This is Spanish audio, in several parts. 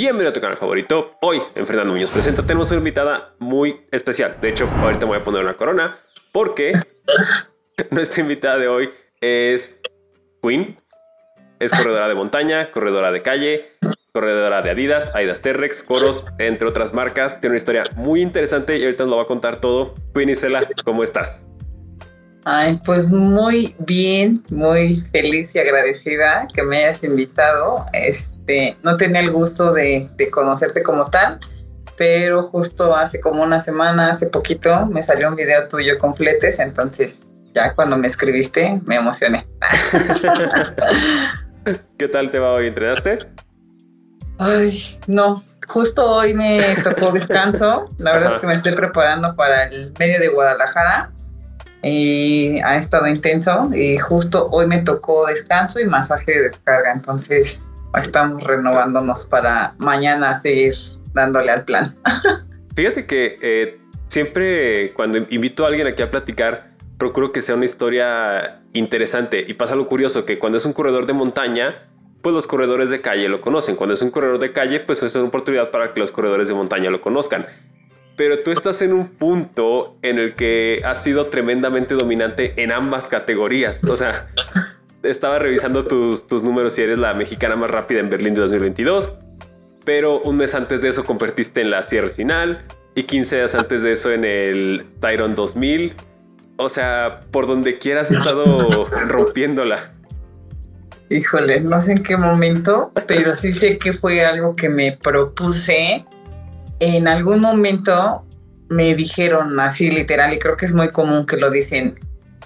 Bienvenido a tu canal favorito. Hoy en Fernando Muñoz Presenta tenemos una invitada muy especial. De hecho, ahorita me voy a poner una corona porque nuestra invitada de hoy es Queen. Es corredora de montaña, corredora de calle, corredora de Adidas, Adidas T-Rex, Coros, entre otras marcas. Tiene una historia muy interesante y ahorita nos lo va a contar todo. Queen Isela, ¿cómo estás? Ay, pues muy bien, muy feliz y agradecida que me hayas invitado. Este, no tenía el gusto de, de, conocerte como tal, pero justo hace como una semana, hace poquito, me salió un video tuyo completes, entonces ya cuando me escribiste me emocioné. ¿Qué tal te va hoy? ¿Entrenaste? Ay, no, justo hoy me tocó descanso. La verdad es que me estoy preparando para el medio de Guadalajara y ha estado intenso y justo hoy me tocó descanso y masaje de descarga, entonces estamos renovándonos para mañana seguir dándole al plan. Fíjate que eh, siempre cuando invito a alguien aquí a platicar, procuro que sea una historia interesante y pasa lo curioso que cuando es un corredor de montaña, pues los corredores de calle lo conocen. Cuando es un corredor de calle, pues es una oportunidad para que los corredores de montaña lo conozcan pero tú estás en un punto en el que has sido tremendamente dominante en ambas categorías. O sea, estaba revisando tus, tus números y eres la mexicana más rápida en Berlín de 2022, pero un mes antes de eso convertiste en la Sierra Sinal y 15 días antes de eso en el Tyron 2000. O sea, por donde quieras has estado rompiéndola. Híjole, no sé en qué momento, pero sí sé que fue algo que me propuse en algún momento me dijeron así literal, y creo que es muy común que lo dicen,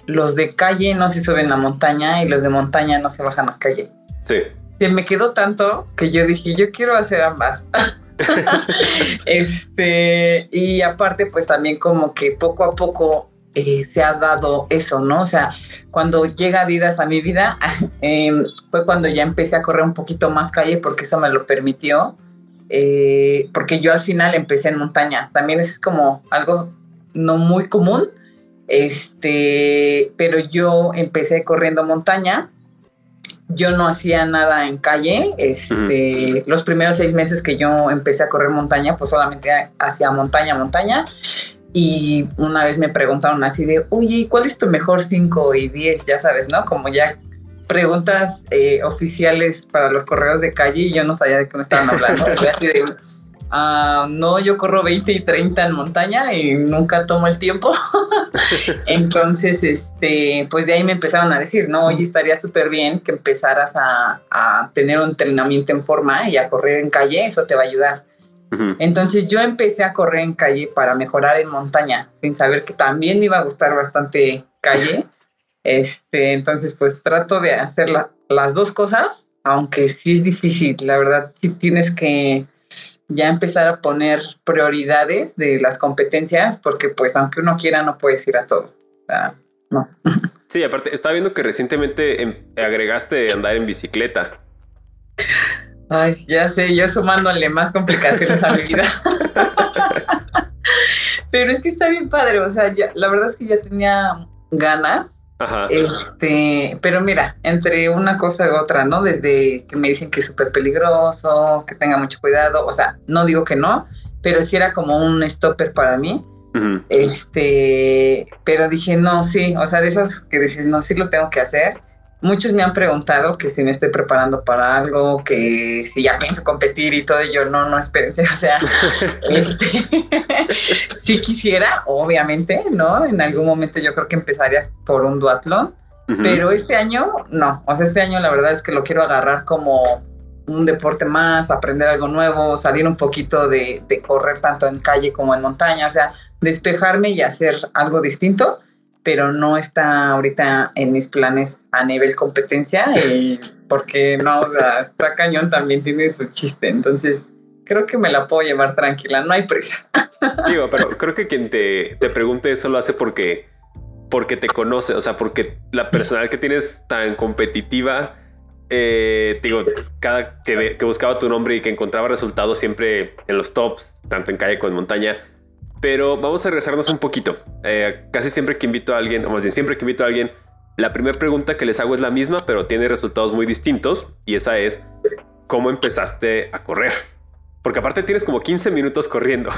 los de calle no se suben a montaña y los de montaña no se bajan a calle. Sí. Se me quedó tanto que yo dije, yo quiero hacer ambas. este, y aparte, pues también como que poco a poco eh, se ha dado eso, ¿no? O sea, cuando llega Adidas a mi vida, em, fue cuando ya empecé a correr un poquito más calle porque eso me lo permitió. Eh, porque yo al final empecé en montaña. También es como algo no muy común, este, pero yo empecé corriendo montaña. Yo no hacía nada en calle. Este, Los primeros seis meses que yo empecé a correr montaña, pues solamente hacía montaña, montaña. Y una vez me preguntaron así de, oye, ¿cuál es tu mejor 5 y 10? Ya sabes, ¿no? Como ya preguntas eh, oficiales para los correos de calle y yo no sabía de qué me estaban hablando. Ah, no, yo corro 20 y 30 en montaña y nunca tomo el tiempo. Entonces, este, pues de ahí me empezaron a decir, no, oye, estaría súper bien que empezaras a, a, tener un entrenamiento en forma y a correr en calle, eso te va a ayudar. Entonces yo empecé a correr en calle para mejorar en montaña, sin saber que también me iba a gustar bastante calle. Este, entonces, pues trato de hacer las dos cosas, aunque sí es difícil, la verdad, sí tienes que ya empezar a poner prioridades de las competencias, porque pues aunque uno quiera, no puedes ir a todo. O sea, no. Sí, aparte, estaba viendo que recientemente em, agregaste andar en bicicleta. Ay, ya sé, yo sumándole más complicaciones a mi vida. Pero es que está bien padre, o sea, ya, la verdad es que ya tenía ganas este, pero mira, entre una cosa y otra, ¿no? Desde que me dicen que es súper peligroso, que tenga mucho cuidado, o sea, no digo que no, pero sí era como un stopper para mí. Este, pero dije, no, sí, o sea, de esas que dices, no, sí lo tengo que hacer muchos me han preguntado que si me estoy preparando para algo, que si ya pienso competir y todo, y yo no, no, espérense, o sea, este, si quisiera, obviamente, ¿no? En algún momento yo creo que empezaría por un duatlón, pero este año no, o sea, este año la verdad es que lo quiero agarrar como un deporte más, aprender algo nuevo, salir un poquito de, de correr tanto en calle como en montaña, o sea, despejarme y hacer algo distinto pero no está ahorita en mis planes a nivel competencia, y porque no, está cañón, también tiene su chiste, entonces creo que me la puedo llevar tranquila, no hay prisa. Digo, pero creo que quien te, te pregunte eso lo hace porque, porque te conoce, o sea, porque la personal que tienes tan competitiva, eh, digo, cada que buscaba tu nombre y que encontraba resultados siempre en los tops, tanto en calle como en montaña, pero vamos a regresarnos un poquito. Eh, casi siempre que invito a alguien, o más bien siempre que invito a alguien, la primera pregunta que les hago es la misma, pero tiene resultados muy distintos. Y esa es, ¿cómo empezaste a correr? Porque aparte tienes como 15 minutos corriendo.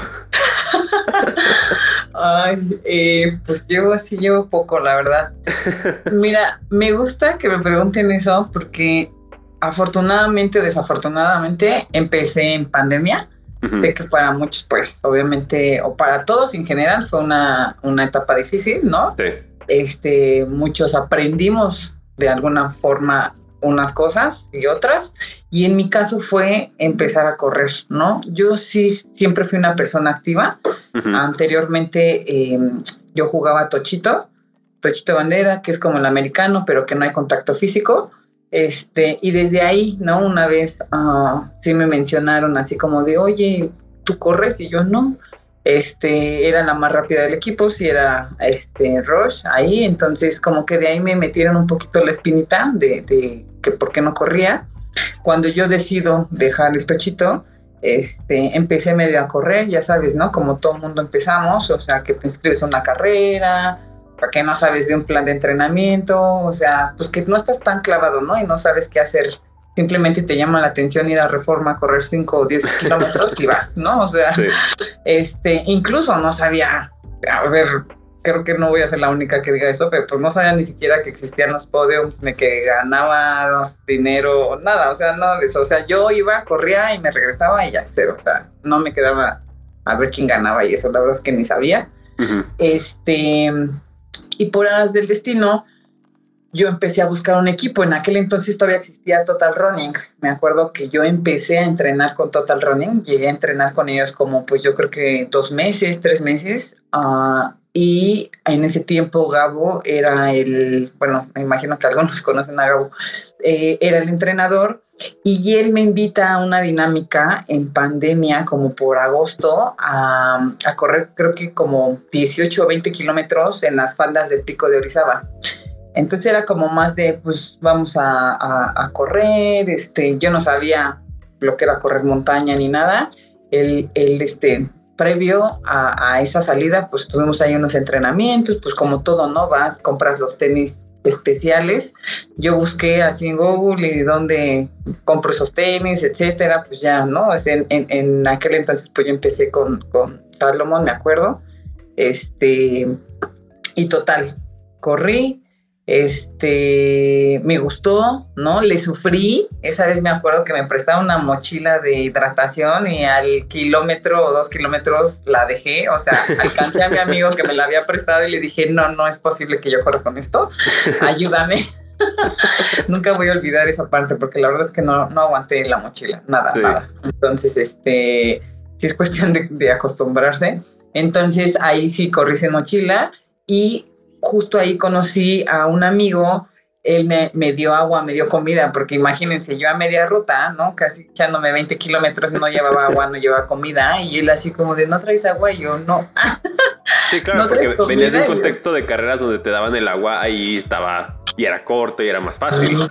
Ay, eh, pues yo así llevo poco, la verdad. Mira, me gusta que me pregunten eso porque afortunadamente o desafortunadamente empecé en pandemia. De que para muchos, pues obviamente, o para todos en general, fue una, una etapa difícil, ¿no? Sí. Este, muchos aprendimos de alguna forma unas cosas y otras. Y en mi caso fue empezar a correr, ¿no? Yo sí siempre fui una persona activa. Anteriormente em, yo jugaba tochito, tochito de bandera, que es como el americano, pero que no hay contacto físico. Este, y desde ahí, ¿no? Una vez uh, sí me mencionaron así como de, oye, ¿tú corres? Y yo no. Este, era la más rápida del equipo, si era este Rush ahí, entonces como que de ahí me metieron un poquito la espinita de, de que por qué no corría. Cuando yo decido dejar el tochito, este, empecé medio a correr, ya sabes, ¿no? Como todo mundo empezamos, o sea, que te inscribes a una carrera, que no sabes de un plan de entrenamiento, o sea, pues que no estás tan clavado, ¿no? Y no sabes qué hacer. Simplemente te llama la atención ir a Reforma a correr 5 o 10 kilómetros y vas, ¿no? O sea, este, incluso no sabía, a ver, creo que no voy a ser la única que diga esto, pero pues no sabía ni siquiera que existían los podiums, ni que ganaba dinero, nada, o sea, nada de eso. O sea, yo iba, corría y me regresaba y ya, cero. O sea, no me quedaba a ver quién ganaba y eso, la verdad es que ni sabía. Este, y por aras del destino, yo empecé a buscar un equipo. En aquel entonces todavía existía Total Running. Me acuerdo que yo empecé a entrenar con Total Running. Llegué a entrenar con ellos como, pues yo creo que dos meses, tres meses. Uh, y en ese tiempo Gabo era el, bueno, me imagino que algunos conocen a Gabo, eh, era el entrenador y él me invita a una dinámica en pandemia como por agosto a, a correr creo que como 18 o 20 kilómetros en las faldas del pico de Orizaba. Entonces era como más de, pues vamos a, a, a correr, este, yo no sabía lo que era correr montaña ni nada. Él, él este, previo a, esa salida, pues tuvimos ahí unos entrenamientos, pues como todo, ¿no? Vas, compras los tenis especiales. Yo busqué así en Google y dónde compro esos tenis, etcétera, pues ya, ¿no? En, en, en aquel entonces, pues yo empecé con, con Salomón, me acuerdo. Este, y total, corrí, este, me gustó, ¿no? Le sufrí. Esa vez me acuerdo que me prestaba una mochila de hidratación y al kilómetro o dos kilómetros la dejé. O sea, alcancé a mi amigo que me la había prestado y le dije, no, no es posible que yo corra con esto. Ayúdame. Nunca voy a olvidar esa parte porque la verdad es que no, no aguanté la mochila, nada, nada. Entonces, este, sí es cuestión de, de acostumbrarse. Entonces, ahí sí corrí sin mochila y justo ahí conocí a un amigo, él me, me, dio agua, me dio comida, porque imagínense, yo a media ruta, ¿no? Casi echándome 20 kilómetros, no llevaba agua, no llevaba comida, y él así como de, ¿no traes agua? Y yo, no. Sí, claro, porque venías de un contexto de carreras donde te daban el agua, ahí estaba, y era corto y era más fácil.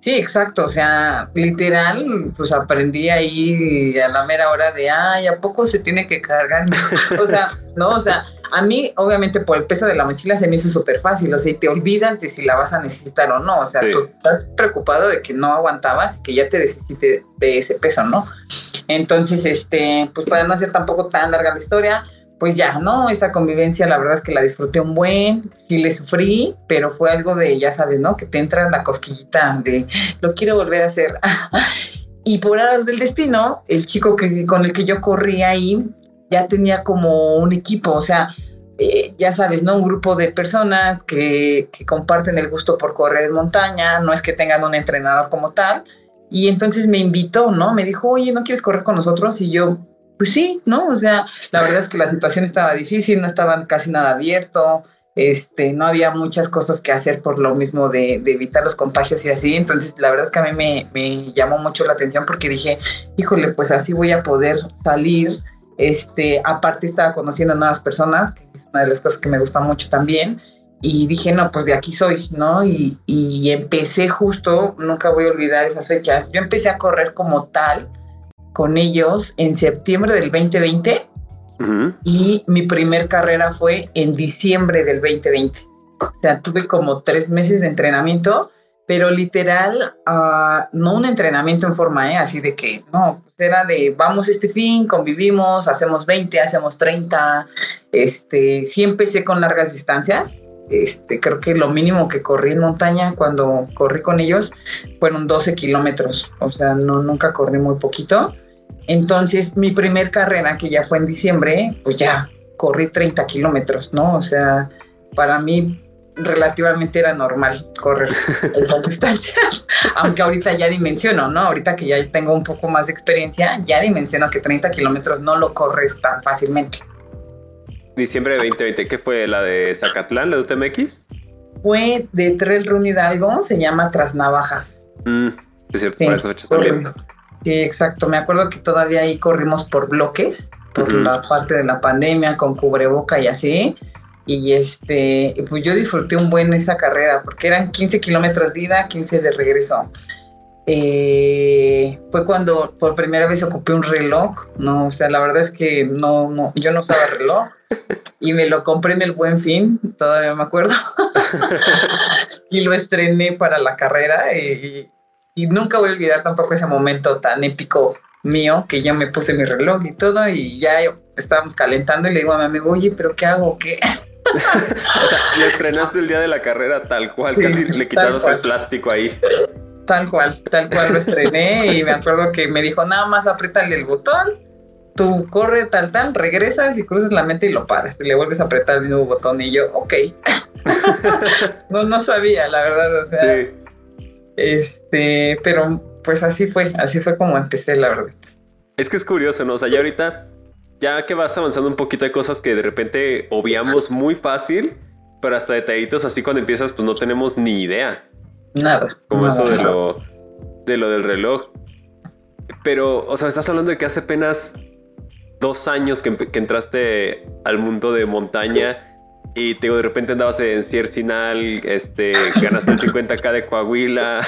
Sí, exacto. O sea, literal, pues aprendí ahí a la mera hora de, ay, ¿a poco se tiene que cargar? o sea, no, o sea, a mí, obviamente, por el peso de la mochila se me hizo súper fácil. O sea, y te olvidas de si la vas a necesitar o no. O sea, tú estás preocupado de que no aguantabas y que ya te necesite de ese peso, ¿no? Entonces, este, pues para no hacer tampoco tan larga la historia, pues ya, ¿no? Esa convivencia, la verdad es que la disfruté un buen, sí le sufrí, pero fue algo de, ya sabes, ¿no? Que te entra la cosquillita de, lo quiero volver a hacer. y por aras del destino, el chico que, con el que yo corrí ahí ya tenía como un equipo, o sea, eh, ya sabes, ¿no? Un grupo de personas que, que comparten el gusto por correr en montaña, no es que tengan un entrenador como tal. Y entonces me invitó, ¿no? Me dijo, oye, ¿no quieres correr con nosotros? Y yo, pues sí, ¿no? O sea, la verdad es que la situación estaba difícil, no estaba casi nada abierto, este, no había muchas cosas que hacer por lo mismo de, evitar los contagios y así. Entonces, la verdad es que a mí me, me, llamó mucho la atención porque dije, híjole, pues así voy a poder salir. Este, aparte estaba conociendo nuevas personas, que es una de las cosas que me gusta mucho también. Y dije, no, pues de aquí soy, ¿no? Y, y empecé justo, nunca voy a olvidar esas fechas. Yo empecé a correr como tal con ellos en septiembre del 2020 y mi primer carrera fue en diciembre del 2020. O sea, tuve como tres meses de entrenamiento pero literal, uh, no un entrenamiento en forma, ¿eh? así de que, no, pues era de, vamos este fin, convivimos, hacemos 20, hacemos 30, este, sí empecé con largas distancias, este, creo que lo mínimo que corrí en montaña cuando corrí con ellos fueron 12 kilómetros, o sea, no, nunca corrí muy poquito. Entonces, mi primer carrera, que ya fue en diciembre, pues ya corrí 30 kilómetros, ¿no? O sea, para mí relativamente era normal correr esas distancias, aunque ahorita ya dimensiono, ¿no? Ahorita que ya tengo un poco más de experiencia, ya dimensiono que 30 kilómetros no lo corres tan fácilmente. Diciembre de 2020, ¿qué fue? ¿La de Zacatlán, la de UTMX? Fue de Trail Run Hidalgo, se llama Tras Navajas. Mm, es cierto, sí, esas fechas también. Sí, exacto. Me acuerdo que todavía ahí corrimos por bloques, por la parte de la pandemia, con cubreboca y así. Y este, pues yo disfruté un buen esa carrera, porque eran 15 kilómetros de ida, 15 de regreso. Eh, fue cuando por primera vez ocupé un reloj, no, o sea, la verdad es que no, no, yo no usaba reloj y me lo compré en el Buen Fin, todavía me acuerdo, y lo estrené para la carrera y, y, nunca voy a olvidar tampoco ese momento tan épico mío que ya me puse mi reloj y todo y ya estábamos calentando y le digo a mi amigo, oye, pero ¿qué hago? ¿Qué? O sea, le estrenaste el día de la carrera tal cual, casi le quitaron el plástico ahí. Tal cual, tal cual lo estrené y me acuerdo que me dijo, nada más apriétale el botón, tú corre tal tal, regresas y cruzas la mente y lo paras, y le vuelves a apretar el mismo botón y yo, ok. no, no sabía, la verdad, o sea. Este, pero pues así fue, así fue como empecé, la verdad. Es que es curioso, ¿no? O sea, ya ahorita, ya que vas avanzando un poquito, hay cosas que de repente obviamos muy fácil, pero hasta detallitos así cuando empiezas, pues no tenemos ni idea. Nada. Como eso de lo, de lo del reloj. Pero, o sea, estás hablando de que hace apenas dos años que, entraste al mundo de montaña y te de repente andabas en Ciercinal, este, ganaste el 50k de Coahuila.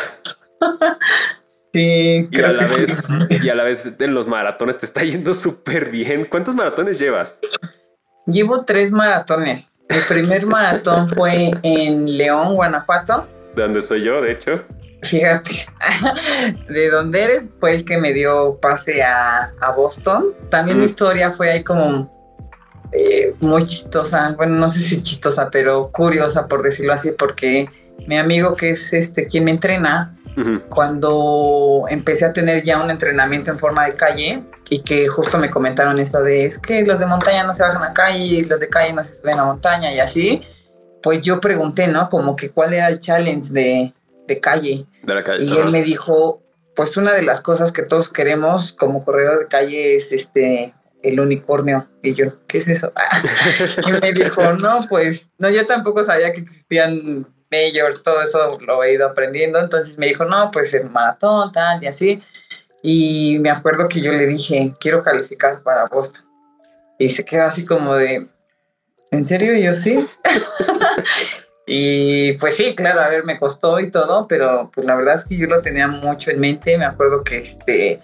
Sí, y a la vez, y a la vez en los maratones te está yendo súper bien. ¿Cuántos maratones llevas? Llevo tres maratones. El primer maratón fue en León, Guanajuato de donde soy yo, de hecho. Fíjate, de donde eres fue el que me dio pase a, Boston. También mi historia fue ahí como eh, muy chistosa, bueno, no sé si chistosa, pero curiosa por decirlo así, porque mi amigo que es este quien me entrena, cuando empecé a tener ya un entrenamiento en forma de calle y que justo me comentaron esto de es que los de montaña no se bajan a calle, los de calle no se suben a montaña y así, pues yo pregunté, ¿no? Como que cuál era el challenge de, de calle. De la calle. Y él me dijo, pues una de las cosas que todos queremos como corredor de calle es este el unicornio. Y yo, ¿qué es eso? y me dijo, no, pues, no, yo tampoco sabía que existían majors, todo eso lo he ido aprendiendo. Entonces me dijo, no, pues el maratón, tal, y así. Y me acuerdo que yo le dije, quiero calificar para Boston. Y se quedó así como de, ¿En serio? Yo sí. y pues sí, claro, a ver, me costó y todo, pero pues la verdad es que yo lo tenía mucho en mente. Me acuerdo que este.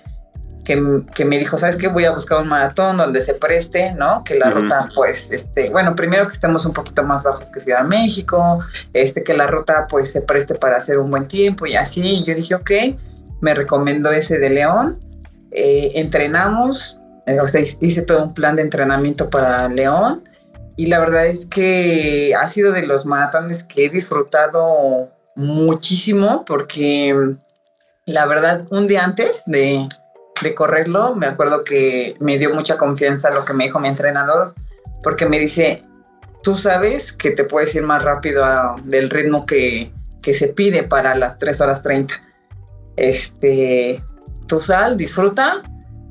Que, que, me dijo, ¿sabes qué? Voy a buscar un maratón donde se preste, ¿no? Que la ruta, pues, este, bueno, primero que estemos un poquito más bajos que Ciudad de México, este, que la ruta, pues, se preste para hacer un buen tiempo y así. Y yo dije, ok, me recomendó ese de León. Eh, entrenamos, eh, o sea, hice todo un plan de entrenamiento para León y la verdad es que ha sido de los maratones que he disfrutado muchísimo porque la verdad un día antes de, de correrlo me acuerdo que me dio mucha confianza lo que me dijo mi entrenador porque me dice, tú sabes que te puedes ir más rápido del ritmo que, que se pide para las 3 horas 30. Este, tú sal, disfruta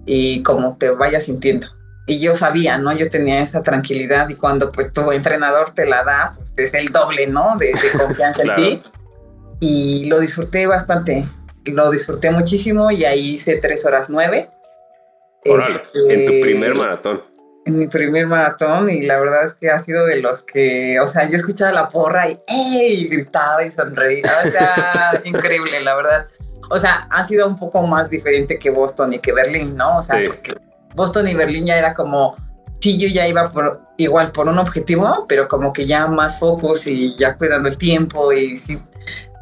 y como te vayas sintiendo y yo sabía, ¿no? Yo tenía esa tranquilidad y cuando pues tu entrenador te la da, pues es el doble, ¿no? De, confianza en ti. Y lo disfruté bastante, lo disfruté muchísimo y ahí hice tres horas nueve. Este, en tu primer maratón. En mi primer maratón y la verdad es que ha sido de los que, o sea, yo escuchaba la porra y, ¡ey! gritaba y sonreía, o sea, increíble, la verdad. O sea, ha sido un poco más diferente que Boston y que Berlín, ¿no? O sea, porque Boston y Berlín ya era como, sí, yo ya iba por igual por un objetivo, pero como que ya más focus y ya cuidando el tiempo y sí,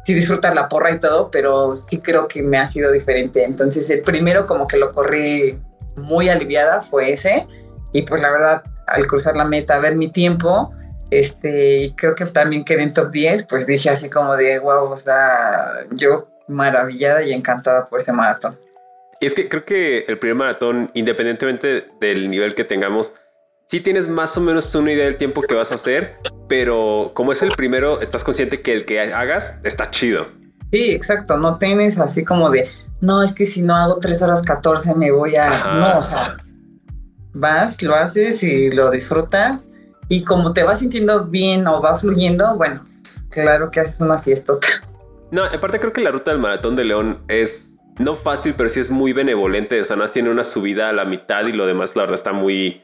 sí disfrutas la porra y todo, pero sí creo que me ha sido diferente. Entonces el primero como que lo corrí muy aliviada fue ese y pues la verdad al cruzar la meta, ver mi tiempo, este, y creo que también quedé en top 10, pues dije así como de, wow, o sea, yo maravillada y encantada por ese maratón. Y es que creo que el primer maratón, independientemente del nivel que tengamos, sí tienes más o menos una idea del tiempo que vas a hacer, pero como es el primero, estás consciente que el que hagas está chido. Sí, exacto, no tienes así como de, no, es que si no hago 3 horas 14 me voy a... No, o sea, vas, lo haces y lo disfrutas y como te vas sintiendo bien o va fluyendo, bueno, claro que haces una fiesta. No, aparte creo que la ruta del maratón de León es no fácil, pero sí es muy benevolente. O sea, más tiene una subida a la mitad y lo demás, la verdad, está muy.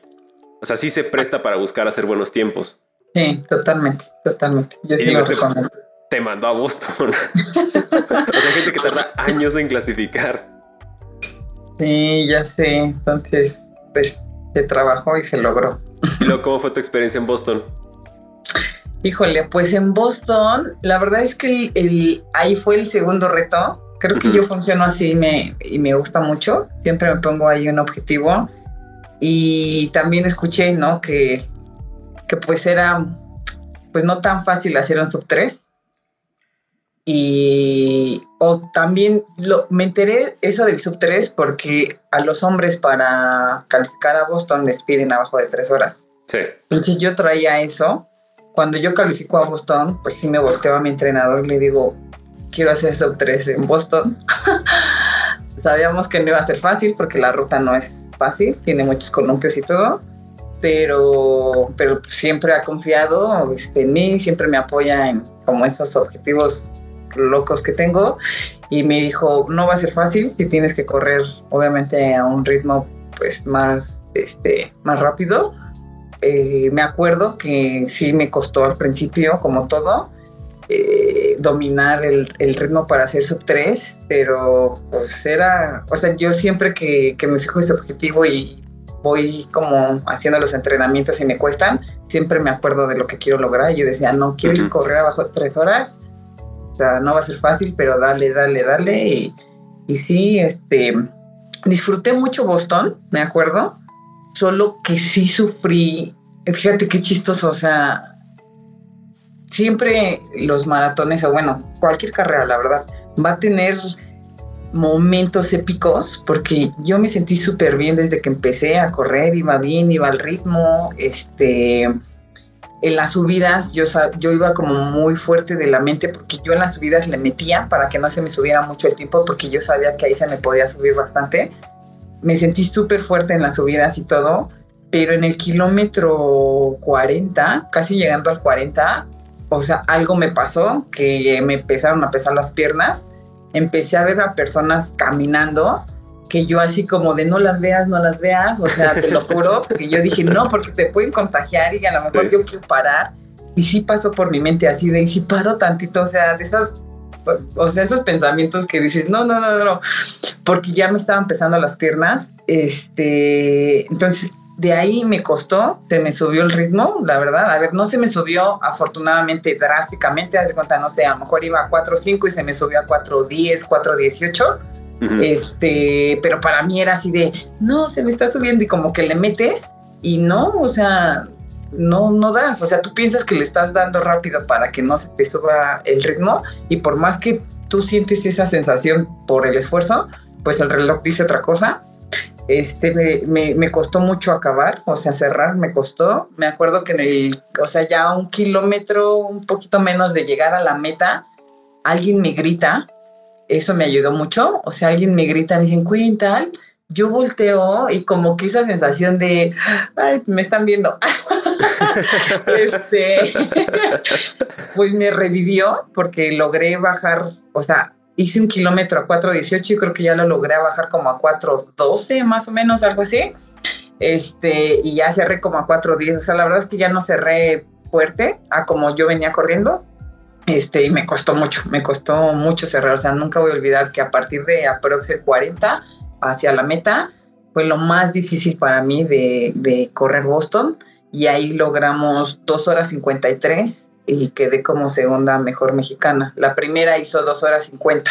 O sea, sí se presta para buscar hacer buenos tiempos. Sí, totalmente, totalmente. Yo sí lo recomiendo. Te mandó a Boston. o sea, gente que tarda años en clasificar. Sí, ya sé. Entonces, pues se trabajó y se logró. ¿Y luego cómo fue tu experiencia en Boston? Híjole, pues en Boston, la verdad es que el, ahí fue el segundo reto. Creo que yo funciono así me, y me gusta mucho. Siempre me pongo ahí un objetivo. Y también escuché, ¿no? Que, que pues era, pues no tan fácil hacer un sub 3. Y o también lo, me enteré eso del sub 3 porque a los hombres para calificar a Boston les piden abajo de tres horas. Sí. Entonces yo traía eso. Cuando yo califico a Boston, pues sí me volteo a mi entrenador y le digo, quiero hacer sub 3 en Boston. Sabíamos que no iba a ser fácil porque la ruta no es fácil, tiene muchos columpios y todo, pero, pero siempre ha confiado este, en mí, siempre me apoya en como esos objetivos locos que tengo y me dijo, no va a ser fácil si tienes que correr obviamente a un ritmo pues más, este, más rápido. Eh, me acuerdo que sí me costó al principio, como todo, eh, dominar el, el, ritmo para hacer sub 3, pero pues era, o sea, yo siempre que, que me fijo ese objetivo y voy como haciendo los entrenamientos y me cuestan, siempre me acuerdo de lo que quiero lograr. Yo decía, no, quiero uh -huh. correr abajo de tres horas, o sea, no va a ser fácil, pero dale, dale, dale. Y, y sí, este, disfruté mucho Boston, me acuerdo, solo que sí sufrí. Fíjate qué chistoso, o sea, siempre los maratones, o bueno, cualquier carrera, la verdad, va a tener momentos épicos porque yo me sentí súper bien desde que empecé a correr, iba bien, iba al ritmo, este en las subidas yo, yo iba como muy fuerte de la mente porque yo en las subidas le metía para que no se me subiera mucho el tiempo porque yo sabía que ahí se me podía subir bastante. Me sentí súper fuerte en las subidas y todo, pero en el kilómetro 40, casi llegando al 40, o sea, algo me pasó que me empezaron a pesar las piernas. Empecé a ver a personas caminando que yo así como de no las veas, no las veas, o sea, te lo juro, que yo dije, no, porque te pueden contagiar y a lo mejor sí. yo quiero parar. Y sí pasó por mi mente así de, y si paro tantito, o sea, de esas, o sea, esos pensamientos que dices, no, no, no, no, porque ya me estaban pesando las piernas, este, entonces de ahí me costó, se me subió el ritmo, la verdad. A ver, no se me subió afortunadamente drásticamente, haz de cuenta, no sé, a lo mejor iba a 4.5 y se me subió a 4.10, 4.18 Uh -huh. Este, pero para mí era así de, no, se me está subiendo y como que le metes y no, o sea, no, no das, o sea, tú piensas que le estás dando rápido para que no se te suba el ritmo y por más que tú sientes esa sensación por el esfuerzo, pues el reloj dice otra cosa. Este, me, costó mucho acabar, o sea, cerrar me costó. Me acuerdo que en el, o sea, ya un kilómetro, un poquito menos de llegar a la meta, alguien me grita eso me ayudó mucho. O sea, alguien me grita, me dicen, Quintal, yo volteo y como que esa sensación de, ay, me están viendo. este, pues me revivió porque logré bajar, o sea, hice un kilómetro a 4.18 y creo que ya lo logré bajar como a 4.12 más o menos, algo así. Este, y ya cerré como a 4.10. O sea, la verdad es que ya no cerré fuerte a como yo venía corriendo, este, y me costó mucho, me costó mucho cerrar, o sea, nunca voy a olvidar que a partir de aprox el 40 hacia la meta fue lo más difícil para mí de, de correr Boston y ahí logramos 2 horas 53 y quedé como segunda mejor mexicana. La primera hizo dos horas 50.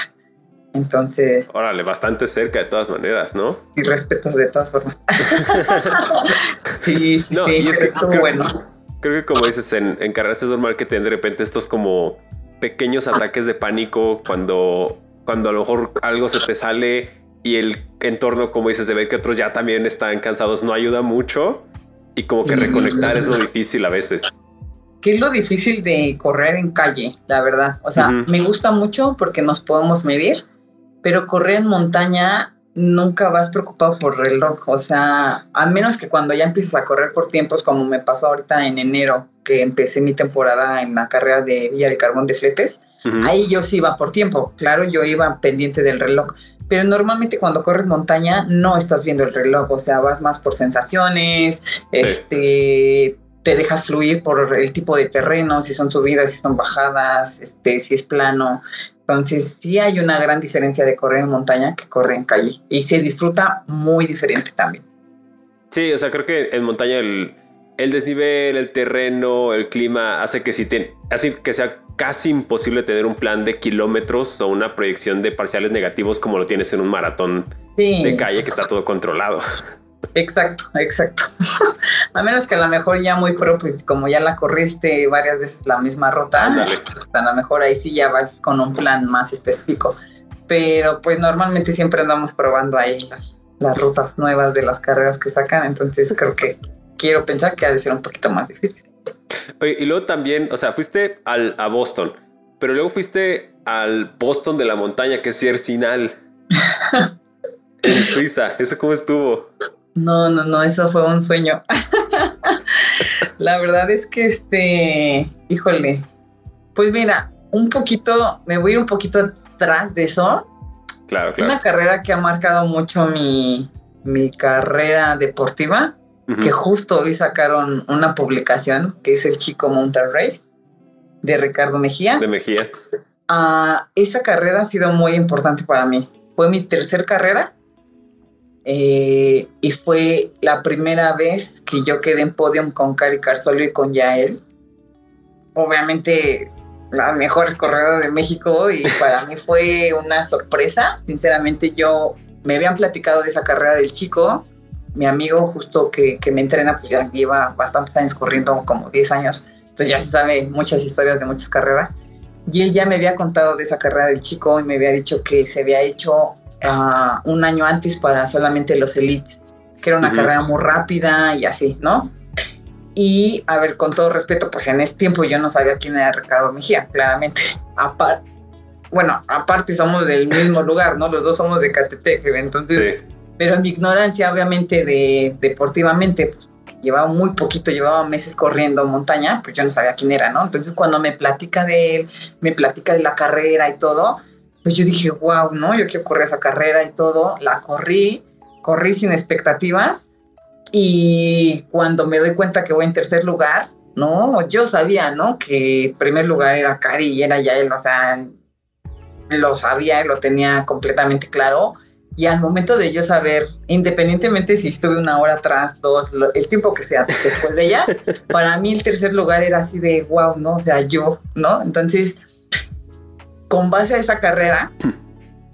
Entonces. Órale, bastante cerca de todas maneras, ¿no? Y respetos de todas formas. sí, sí, sí, es que creo, bueno. Creo que como dices, en, en carreras es normal que te de repente estos como pequeños ataques de pánico cuando, cuando a lo mejor algo se te sale y el entorno, como dices, de ver que otros ya también están cansados no ayuda mucho y como que reconectar es lo difícil a veces. ¿Qué es lo difícil de correr en calle, la verdad? O sea, me gusta mucho porque nos podemos medir, pero correr en montaña nunca vas preocupado por reloj. O sea, a menos que cuando ya empieces a correr por tiempos, como me pasó ahorita en enero, que empecé mi temporada en la carrera de Villa de Carbón de Fletes, ahí yo sí iba por tiempo. Claro, yo iba pendiente del reloj. Pero normalmente cuando corres montaña no estás viendo el reloj, o sea, vas más por sensaciones, este, te dejas fluir por el tipo de terreno, si son subidas, si son bajadas, este, si es plano. Entonces sí hay una gran diferencia de correr en montaña que correr en calle y se disfruta muy diferente también. Sí, o sea, creo que en montaña el, el desnivel, el terreno, el clima hace que, si te, hace que sea casi imposible tener un plan de kilómetros o una proyección de parciales negativos como lo tienes en un maratón de calle que está todo controlado. Exacto, exacto. a menos que a lo mejor ya muy propio, pues, como ya la corriste varias veces la misma ruta, pues, a lo mejor ahí sí ya vas con un plan más específico. Pero pues normalmente siempre andamos probando ahí las, las rutas nuevas de las carreras que sacan, entonces creo que quiero pensar que ha de ser un poquito más difícil. Oye, y luego también, o sea, fuiste al, a Boston, pero luego fuiste al Boston de la montaña, que es Ciercinal, en Suiza. ¿Eso cómo estuvo? No, no, no, eso fue un sueño. la verdad es que este, híjole, pues mira, un poquito, me voy a ir un poquito atrás de eso. Claro, claro. Una carrera que ha marcado mucho mi, mi carrera deportiva, que justo hoy sacaron una publicación que es el Chico Mountain Race de Ricardo Mejía. De Mejía. Ah, esa carrera ha sido muy importante para mí. Fue mi tercer carrera eh, y fue la primera vez que yo quedé en podium con Cari Carzolo y con Yael. Obviamente, la mejor corredora de México y para mí fue una sorpresa. Sinceramente, yo me habían platicado de esa carrera del chico. Mi amigo, justo que, que me entrena, pues ya lleva bastantes años corriendo, como 10 años. Entonces ya se sabe muchas historias de muchas carreras. Y él ya me había contado de esa carrera del chico y me había dicho que se había hecho un año antes para solamente los elites, que era una carrera muy rápida y así, ¿no? Y, a ver, con todo respeto, pues en ese tiempo yo no sabía quién era Ricardo Mejía, claramente. bueno, aparte somos del mismo lugar, ¿no? Los dos somos de Catepec, entonces... Pero en mi ignorancia, obviamente, de deportivamente, pues, llevaba muy poquito, llevaba meses corriendo montaña, pues yo no sabía quién era, ¿no? Entonces cuando me platica de él, me platica de la carrera y todo, pues yo dije, wow, ¿no? Yo quiero correr esa carrera y todo. La corrí, corrí sin expectativas. Y cuando me doy cuenta que voy en tercer lugar, ¿no? Yo sabía, ¿no? Que el primer lugar era Cari y era ya él, o sea, lo sabía, lo tenía completamente claro. Y al momento de yo saber, independientemente si estuve una hora atrás, dos, el tiempo que sea después de ellas, para mí el tercer lugar era así de wow, ¿no? O sea, yo, ¿no? Entonces, con base a esa carrera,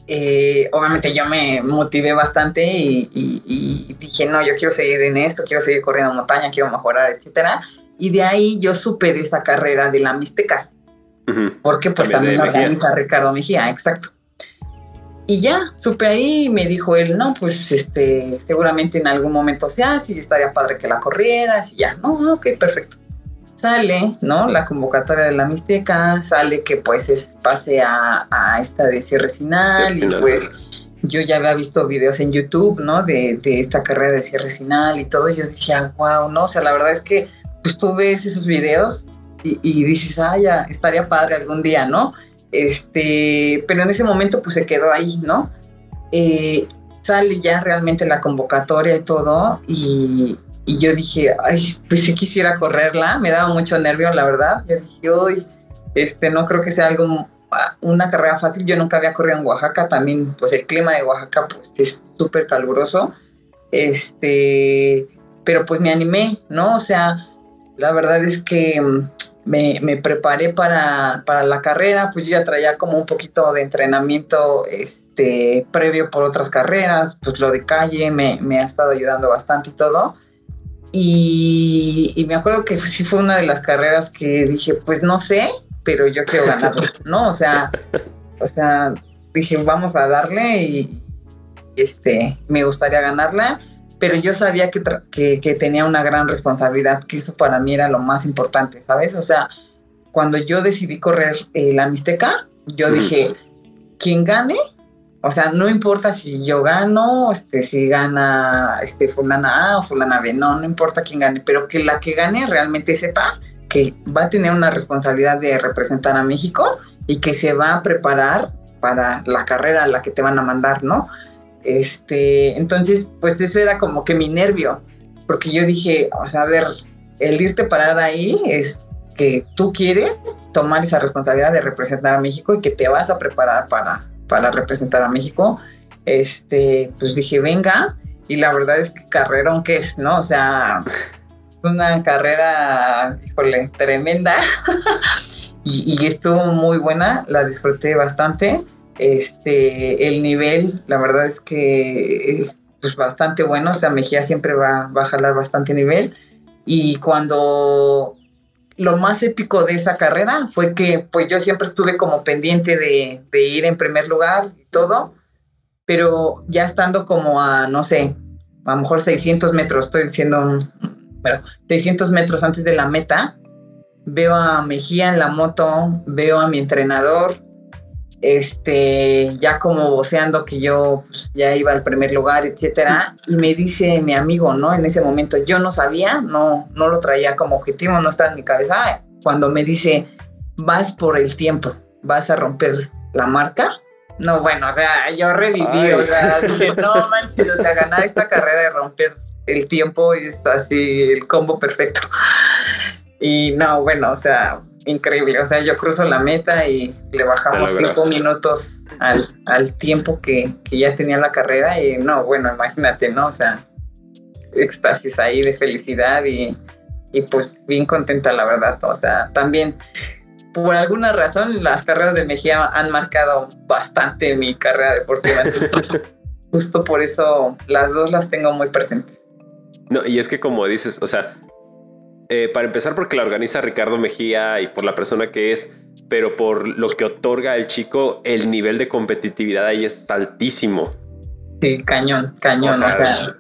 eh, obviamente yo me motivé bastante y, dije, no, yo quiero seguir en esto, quiero seguir corriendo montaña, quiero mejorar, etcétera. Y de ahí yo supe de esa carrera de la Mixteca, porque pues también, la organiza Ricardo Mejía, exacto. Y ya, supe ahí y me dijo él, no, pues este, seguramente en algún momento sea, sí estaría padre que la corrieras y ya, no, ok, perfecto sale, ¿no? La convocatoria de la Mixteca, sale que pues es pase a, esta de cierre final y pues yo ya había visto videos en YouTube, ¿no? De, esta carrera de cierre final y todo, y yo decía, wow, ¿no? O sea, la verdad es que pues tú ves esos videos y, dices, ah, ya, estaría padre algún día, ¿no? Este, pero en ese momento pues se quedó ahí, ¿no? Eh, sale ya realmente la convocatoria y todo, y, y yo dije, ay, pues sí quisiera correrla, me daba mucho nervio, la verdad. Yo dije, hoy, este, no creo que sea algo, una carrera fácil. Yo nunca había corrido en Oaxaca, también, pues el clima de Oaxaca, pues es súper caluroso. Este, pero pues me animé, ¿no? O sea, la verdad es que me, me preparé para, para, la carrera, pues yo ya traía como un poquito de entrenamiento este, previo por otras carreras, pues lo de calle me, me ha estado ayudando bastante y todo. Y, y, me acuerdo que sí fue una de las carreras que dije, pues no sé, pero yo quiero ganarla, ¿no? O sea, o sea, dije, vamos a darle y este, me gustaría ganarla pero yo sabía que, que, tenía una gran responsabilidad, que eso para mí era lo más importante, ¿sabes? O sea, cuando yo decidí correr eh, la Mixteca, yo dije, quien gane, o sea, no importa si yo gano, este, si gana este, fulana A o fulana B, no, no importa quién gane, pero que la que gane realmente sepa que va a tener una responsabilidad de representar a México y que se va a preparar para la carrera a la que te van a mandar, ¿no? Este, entonces, pues ese era como que mi nervio, porque yo dije, o sea, a ver, el irte parar ahí es que tú quieres tomar esa responsabilidad de representar a México y que te vas a preparar para, para representar a México. Este, pues dije, venga, y la verdad es que carrera que es, ¿no? O sea, una carrera, híjole, tremenda. y, y estuvo muy buena, la disfruté bastante. Este, el nivel, la verdad es que es pues, bastante bueno, o sea, Mejía siempre va, a jalar bastante nivel. Y cuando lo más épico de esa carrera fue que pues yo siempre estuve como pendiente de, ir en primer lugar y todo, pero ya estando como a, no sé, a lo mejor 600 metros, estoy diciendo, bueno, 600 metros antes de la meta, veo a Mejía en la moto, veo a mi entrenador, este, ya como voceando que yo pues, ya iba al primer lugar, etcétera, y me dice mi amigo, ¿no? En ese momento yo no sabía, no, no lo traía como objetivo, no estaba en mi cabeza, cuando me dice, vas por el tiempo, vas a romper la marca. No, bueno, o sea, yo reviví, o sea, no manches, o sea, ganar esta carrera de romper el tiempo es así el combo perfecto. Y no, bueno, o sea, increíble. O sea, yo cruzo la meta y le bajamos cinco minutos al, al tiempo que, que, ya tenía la carrera. Y no, bueno, imagínate, ¿no? O sea, éxtasis ahí de felicidad y, y pues bien contenta, la verdad. O sea, también por alguna razón las carreras de Mejía han marcado bastante mi carrera deportiva. justo por eso las dos las tengo muy presentes. No, y es que como dices, o sea, eh, para empezar porque la organiza Ricardo Mejía y por la persona que es, pero por lo que otorga el chico, el nivel de competitividad ahí es altísimo. Sí, cañón, cañón. O sea,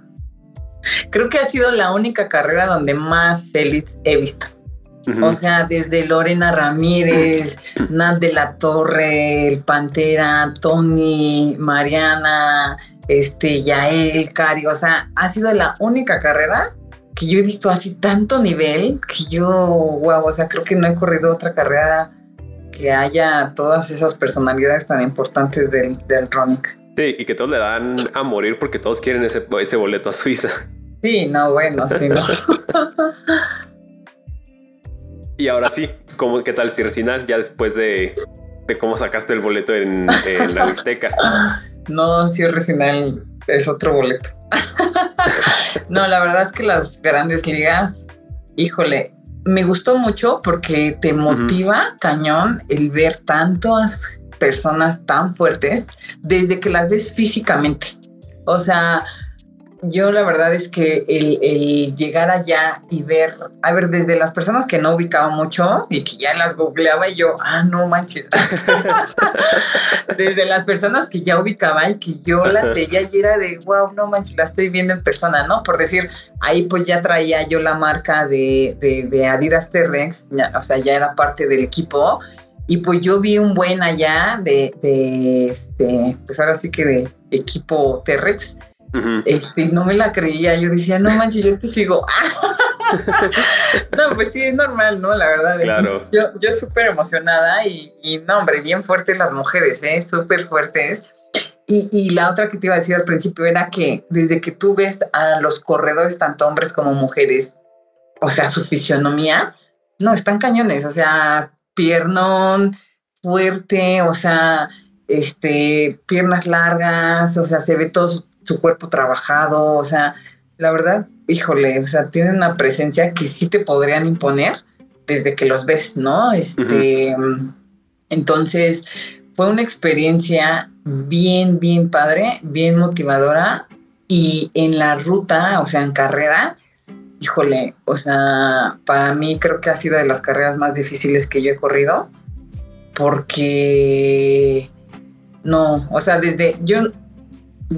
creo que ha sido la única carrera donde más elites he visto. O sea, desde Lorena Ramírez, Nat de la Torre, el Pantera, Tony, Mariana, este, Yael, Cari, o sea, ha sido la única carrera que yo he visto así tanto nivel que yo, wow, o sea, creo que no he corrido otra carrera que haya todas esas personalidades tan importantes del, del Ronic. Sí, y que todos le dan a morir porque todos quieren ese, ese boleto a Suiza. Sí, no, bueno, sí, no. y ahora sí, ¿cómo, ¿qué tal Circinal? Ya después de, de, cómo sacaste el boleto en, en la Mixteca. No, Circinal es otro boleto. no, la verdad es que las grandes ligas, híjole, me gustó mucho porque te motiva cañón el ver tantas personas tan fuertes desde que las ves físicamente. O sea, yo la verdad es que el, llegar allá y ver, a ver, desde las personas que no ubicaba mucho y que ya las googleaba y yo, ah, no manches. desde las personas que ya ubicaba y que yo las veía y era de, wow, no manches, la estoy viendo en persona, ¿no? Por decir, ahí pues ya traía yo la marca de, de, Adidas T-Rex, o sea, ya era parte del equipo. Y pues yo vi un buen allá de, de este, pues ahora sí que de equipo T-Rex este, no me la creía, yo decía, no manches, yo te sigo. no, pues sí, es normal, ¿no? La verdad. Claro. Yo, yo súper emocionada y, y, no, hombre, bien fuertes las mujeres, ¿eh? Súper fuertes. Y, y, la otra que te iba a decir al principio era que desde que tú ves a los corredores, tanto hombres como mujeres, o sea, su fisionomía, no, están cañones, o sea, piernón, fuerte, o sea, este, piernas largas, o sea, se ve todo su cuerpo trabajado, o sea, la verdad, híjole, o sea, tienen una presencia que sí te podrían imponer, desde que los ves, ¿no? Este, entonces fue una experiencia bien, bien padre, bien motivadora y en la ruta, o sea, en carrera, híjole, o sea, para mí creo que ha sido de las carreras más difíciles que yo he corrido porque no, o sea, desde yo,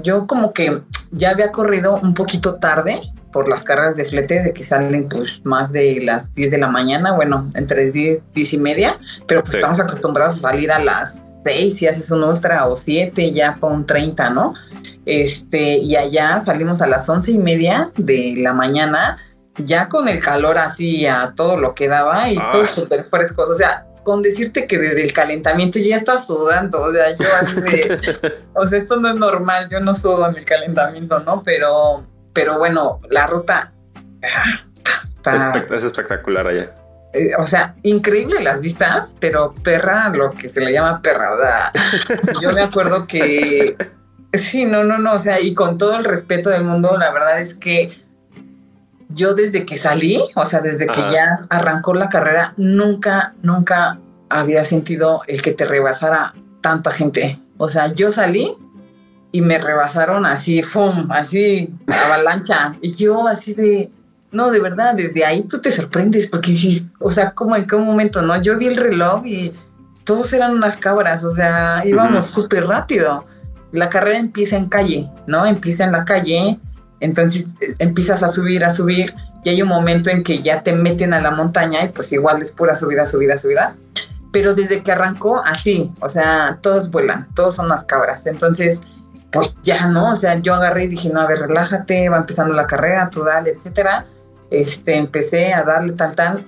yo como que ya había corrido un poquito tarde por las carreras de flete de que salen pues más de las 10 de la mañana, bueno, entre 10, 10 y media, pero pues estamos acostumbrados a salir a las 6 si haces un ultra o 7 ya con 30, ¿no? Este, y allá salimos a las 11 y media de la mañana, ya con el calor así a todo lo que daba y todo ah. súper fresco, o sea, con decirte que desde el calentamiento ya está sudando, o sea, yo así de, o sea, esto no es normal, yo no sudo en el calentamiento, ¿no? Pero pero bueno, la ruta está, es, espectacular allá. Eh, o sea, increíble las vistas, pero perra, lo que se le llama perra. O sea, yo me acuerdo que sí, no, no, no. O sea, y con todo el respeto del mundo, la verdad es que yo desde que salí, o sea, desde que ya arrancó la carrera, nunca, nunca había sentido el que te rebasara tanta gente. O sea, yo salí y me rebasaron así, ¡fum! Así, avalancha. y yo así de, no, de verdad, desde ahí tú te sorprendes, porque sí, o sea, como en qué momento, ¿no? Yo vi el reloj y todos eran unas cabras, o sea, íbamos súper rápido. La carrera empieza en calle, ¿no? Empieza en la calle, entonces eh, empiezas a subir, a subir, y hay un momento en que ya te meten a la montaña y pues igual es pura subida, subida, subida. Pero desde que arrancó, así, o sea, todos vuelan, todos son unas cabras. Entonces, pues ya, ¿no? O sea, yo agarré y dije, no, a ver, relájate, va empezando la carrera, tú dale, etcétera. Este, empecé a darle tal, tal.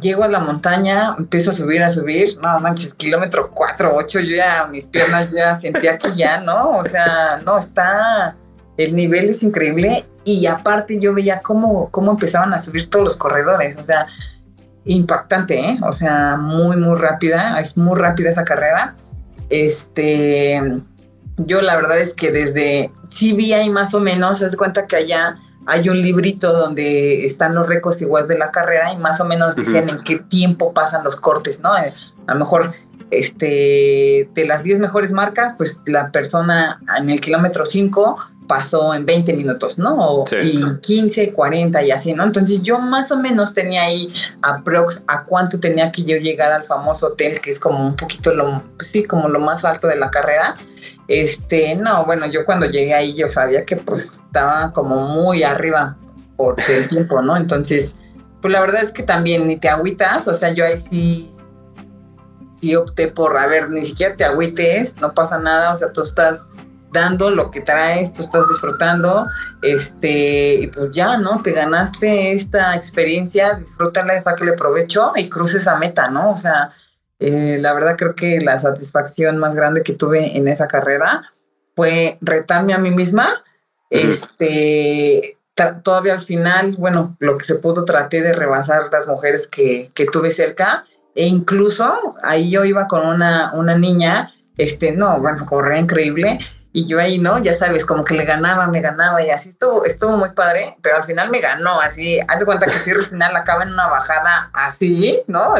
Llego a la montaña, empiezo a subir, a subir, no manches, kilómetro 4, 8, yo ya, mis piernas ya sentía que ya, ¿no? O sea, no, está, el nivel es increíble y aparte yo veía cómo, cómo empezaban a subir todos los corredores, o sea, impactante, ¿eh? O sea, muy, muy rápida, es muy rápida esa carrera. Este, yo la verdad es que desde, sí vi ahí más o menos, se cuenta que allá hay un librito donde están los récords igual de la carrera y más o menos dicen en qué tiempo pasan los cortes, ¿no? Eh, a lo mejor este, de las 10 mejores marcas, pues la persona en el kilómetro 5 pasó en 20 minutos, ¿no? Y 15, 40 y así, ¿no? Entonces yo más o menos tenía ahí aprox a cuánto tenía que yo llegar al famoso hotel, que es como un poquito lo, pues sí, como lo más alto de la carrera. Este, no, bueno, yo cuando llegué ahí yo sabía que pues estaba como muy arriba por el tiempo, ¿no? Entonces, pues la verdad es que también ni te agüitas, o sea, yo ahí sí sí opté por, a ver, ni siquiera te agüites, no pasa nada, o sea, tú estás dando lo que traes, tú estás disfrutando, este, y pues ya, ¿no? Te ganaste esta experiencia, disfrútala, sáquele provecho y cruces esa meta, ¿no? O sea, eh, la verdad creo que la satisfacción más grande que tuve en esa carrera fue retarme a mí misma, este, todavía al final, bueno, lo que se pudo traté de rebasar las mujeres que, que tuve cerca, e incluso ahí yo iba con una, una niña, este, no, bueno, corría increíble, y yo ahí, ¿no? Ya sabes, como que le ganaba, me ganaba y así estuvo, estuvo muy padre, pero al final me ganó, así, haz de cuenta que si al final acaba en una bajada así, ¿no?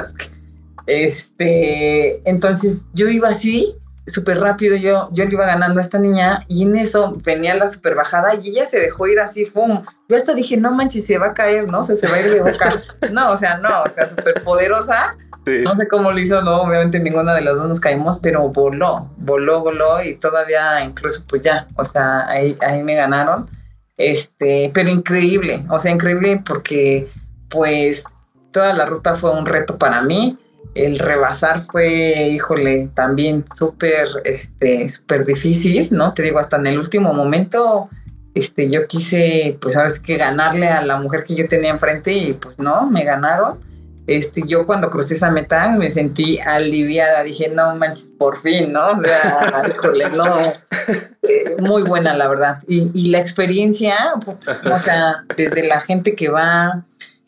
Este, entonces yo iba así, súper rápido, yo, yo le iba ganando a esta niña y en eso venía la súper bajada y ella se dejó ir así, ¡fum! Yo hasta dije, no manches, se va a caer, ¿no? O sea, se va a ir de boca. No, o sea, no, o sea, súper poderosa no sé cómo lo hizo, no, obviamente ninguna de las dos nos caímos, pero voló, voló, voló y todavía incluso pues ya, o sea, ahí, ahí me ganaron. Este, pero increíble, o sea, increíble porque pues toda la ruta fue un reto para mí. El rebasar fue, híjole, también súper, este, súper difícil, ¿no? Te digo, hasta en el último momento, este, yo quise, pues, sabes que ganarle a la mujer que yo tenía enfrente y pues no, me ganaron este, yo cuando crucé esa meta me sentí aliviada, dije, no manches, por fin, ¿no? O sea, no, eh, muy buena la verdad. Y, la experiencia, o sea, desde la gente que va,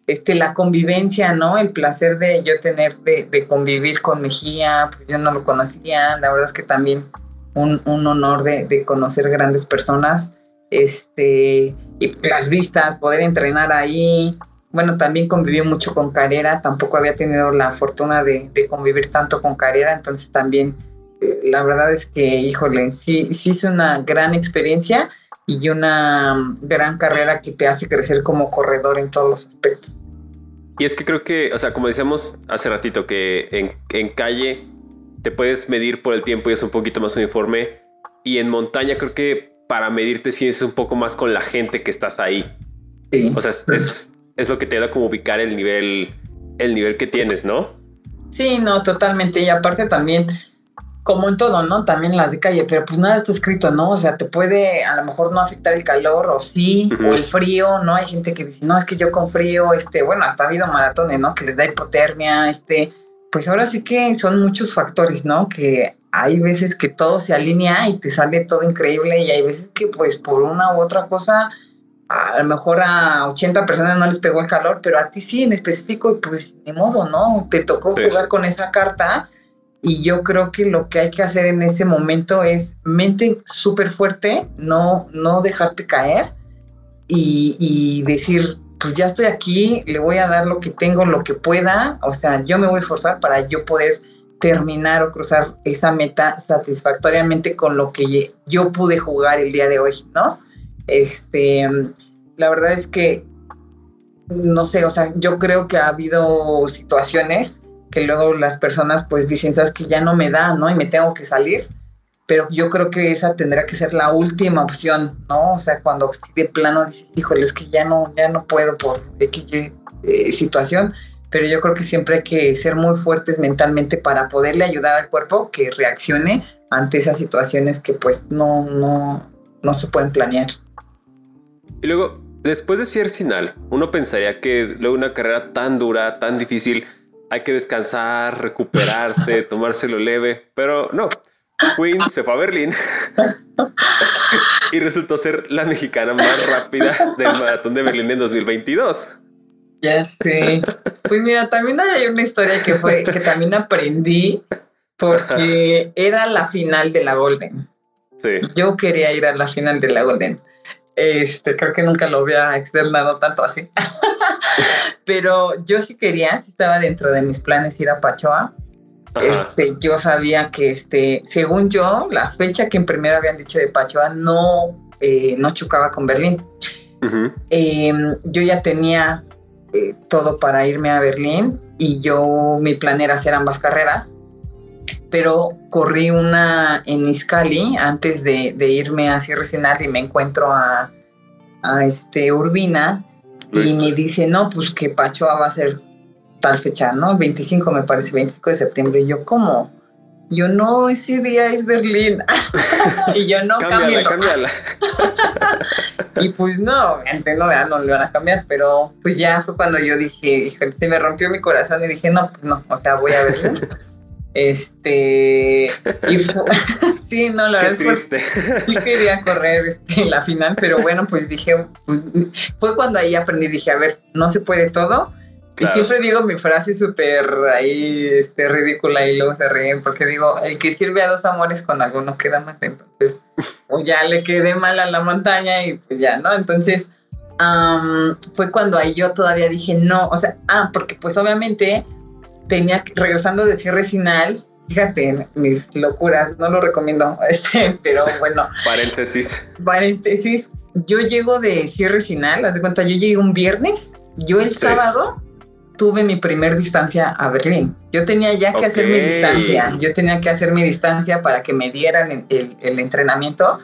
este, la convivencia, ¿no? El placer de yo tener, de, convivir con Mejía, pues yo no lo conocía, la verdad es que también un, honor de, de, conocer grandes personas, este, y las vistas, poder entrenar ahí, bueno, también conviví mucho con Carrera, tampoco había tenido la fortuna de, convivir tanto con Carrera, entonces también eh, la verdad es que, híjole, sí, sí es una gran experiencia y una gran carrera que te hace crecer como corredor en todos los aspectos. Y es que creo que, o sea, como decíamos hace ratito, que en, en calle te puedes medir por el tiempo y es un poquito más uniforme. Y en montaña creo que para medirte sí es un poco más con la gente que estás ahí. Sí. O sea, es, es, lo que te da como ubicar el nivel, el nivel que tienes, ¿no? Sí, no, totalmente. Y aparte también, como en todo, ¿no? También las de calle, pero pues nada está escrito, ¿no? O sea, te puede a lo mejor no afectar el calor o sí, o el frío, ¿no? Hay gente que dice, no, es que yo con frío, este, bueno, hasta ha habido maratones, ¿no? Que les da hipotermia, este, pues ahora sí que son muchos factores, ¿no? Que hay veces que todo se alinea y te sale todo increíble y hay veces que pues por una u otra cosa a lo mejor a 80 personas no les pegó el calor, pero a ti sí en específico y pues ni modo, ¿no? Te tocó jugar con esa carta y yo creo que lo que hay que hacer en ese momento es mente súper fuerte, no, no dejarte caer y, y decir, pues ya estoy aquí, le voy a dar lo que tengo, lo que pueda, o sea, yo me voy a esforzar para yo poder terminar o cruzar esa meta satisfactoriamente con lo que yo pude jugar el día de hoy, ¿no? Este, la verdad es que, no sé, o sea, yo creo que ha habido situaciones que luego las personas pues dicen, sabes que ya no me da, ¿no? Y me tengo que salir pero yo creo que esa tendrá que ser la última opción, ¿no? O sea, cuando de plano dices, híjole, es que ya no, ya no puedo por X eh, situación, pero yo creo que siempre hay que ser muy fuertes mentalmente para poderle ayudar al cuerpo que reaccione ante esas situaciones que pues no, no, no se pueden planear. Y luego, después de cierre final, uno pensaría que luego una carrera tan dura, tan difícil, hay que descansar, recuperarse, tomárselo leve, pero no. Queen se fue a Berlín y resultó ser la mexicana más rápida del maratón de Berlín en 2022. Ya sé. Pues mira, también hay una historia que fue que también aprendí porque era la final de la Golden. Sí. Yo quería ir a la final de la Golden. Este, creo que nunca lo había externado tanto así. Pero yo sí quería, sí estaba dentro de mis planes ir a Pachoa este, yo sabía que, este, según yo, la fecha que en primera habían dicho de Pachoa no, eh, no chocaba con Berlín. Em, yo ya tenía eh, todo para irme a Berlín y yo, mi plan era hacer ambas carreras, pero corrí una en Iscali antes de, irme a Sierra Sinal y me encuentro a, a este Urbina y me dice, no, pues que Pachoa va a ser tal fecha, ¿no? 25 me parece, 25 de septiembre. Y yo, ¿cómo? Yo no, ese día es Berlín. y yo no, cámbiala, cámbiala. y pues no, obviamente no, no le van a cambiar, pero pues ya fue cuando yo dije, se me rompió mi corazón y dije, no, pues no, o sea, voy a Berlín. Este, y sí, no, la verdad es que sí quería correr este, la final, pero bueno, pues dije, pues, fue cuando ahí aprendí, dije, a ver, no se puede todo, y siempre digo mi frase súper ahí este, ridícula y luego se ríen porque digo, el que sirve a dos amores con alguno queda mal. Entonces, o ya le quedé mal a la montaña y pues ya, ¿no? Entonces, fue cuando ahí yo todavía dije no, o sea, ah, porque pues obviamente tenía, regresando de cierre final, fíjate, mis locuras, no lo recomiendo, este, pero bueno. paréntesis. Paréntesis. Yo llego de cierre final, haz de cuenta, yo llegué un viernes, yo el sábado tuve mi primer distancia a Berlín. Yo tenía ya que hacer mi distancia, yo tenía que hacer mi distancia para que me dieran el, entrenamiento,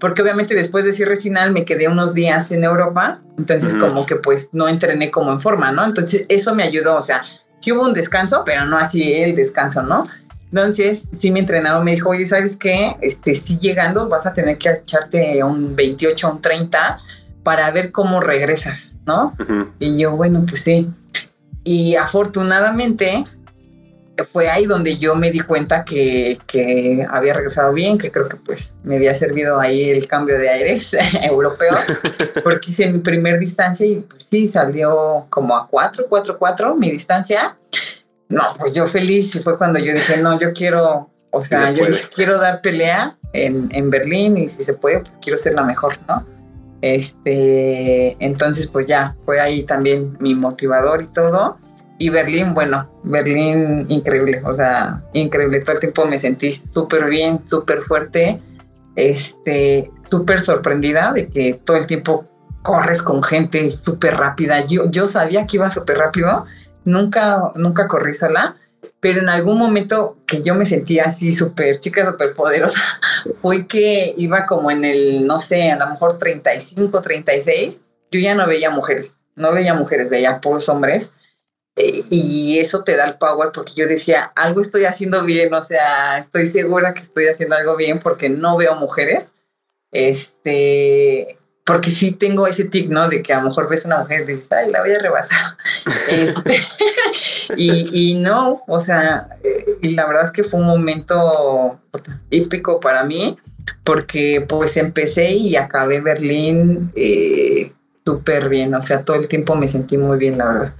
porque obviamente después de cierre final me quedé unos días en Europa, entonces como que pues no entrené como en forma, ¿no? Entonces eso me ayudó, o sea, sí hubo un descanso, pero no así el descanso, ¿no? Entonces, sí mi entrenador me dijo, oye, ¿sabes qué? Este, sí llegando vas a tener que echarte un 28, un 30 para ver cómo regresas, ¿no? Y yo, bueno, pues sí. Y afortunadamente fue ahí donde yo me di cuenta que, que, había regresado bien, que creo que pues me había servido ahí el cambio de aires europeo, porque hice mi primer distancia y pues sí, salió como a 4, 4, 4 mi distancia. No, pues yo feliz y fue cuando yo dije, no, yo quiero, o sea, yo quiero dar pelea en, en Berlín y si se puede, pues quiero ser la mejor, ¿no? Este, entonces pues ya, fue ahí también mi motivador y todo. Y Berlín, bueno, Berlín increíble, o sea, increíble. Todo el tiempo me sentí súper bien, súper fuerte, este, súper sorprendida de que todo el tiempo corres con gente súper rápida. Yo, yo sabía que iba súper rápido, nunca, nunca corrí sola, pero en algún momento que yo me sentía así súper chica, súper poderosa, fue que iba como en el, no sé, a lo mejor 35, 36, yo ya no veía mujeres, no veía mujeres, veía puros hombres y eso te da el power porque yo decía, algo estoy haciendo bien, o sea, estoy segura que estoy haciendo algo bien porque no veo mujeres. Este, porque sí tengo ese tic, ¿no? De que a lo mejor ves una mujer y dices, ay, la voy a rebasar. este, y, y, no, o sea, eh, y la verdad es que fue un momento épico para mí, porque pues empecé y acabé Berlín eh, súper bien, o sea, todo el tiempo me sentí muy bien, la verdad.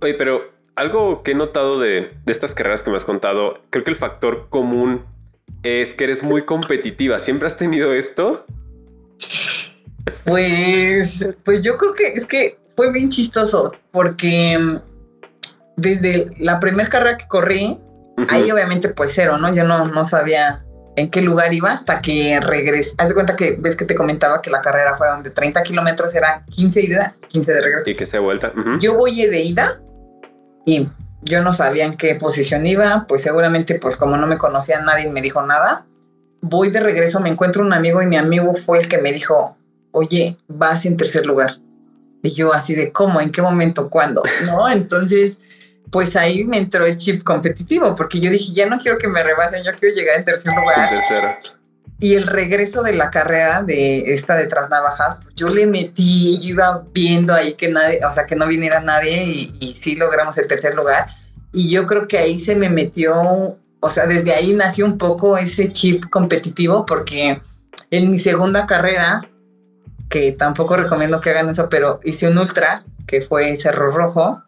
Oye, pero algo que he notado de, estas carreras que me has contado, creo que el factor común es que eres muy competitiva. ¿Siempre has tenido esto? Pues, pues yo creo que es que fue bien chistoso porque mm, desde la primera carrera que corrí, ahí obviamente pues cero, ¿no? Yo no, no sabía en qué lugar iba hasta que regresé. Haz de cuenta que ves que te comentaba que la carrera fue donde 30 kilómetros era 15 de ida, 15 de regreso. Y que se vuelta. Yo voy de ida y yo no sabía en qué posición iba, pues seguramente pues como no me conocía nadie me dijo nada. Voy de regreso, me encuentro un amigo y mi amigo fue el que me dijo, oye, vas en tercer lugar. Y yo así de, ¿cómo? ¿En qué momento? ¿Cuándo? ¿No? Entonces, pues ahí me entró el chip competitivo, porque yo dije, ya no quiero que me rebasen, yo quiero llegar en tercer lugar. Y el regreso de la carrera de esta de Tras Navajas, pues yo le metí, yo iba viendo ahí que nadie, o sea, que no viniera nadie y, y sí logramos el tercer lugar. Y yo creo que ahí se me metió, o sea, desde ahí nació un poco ese chip competitivo, porque en mi segunda carrera, que tampoco recomiendo que hagan eso, pero hice un ultra, que fue Cerro Rojo,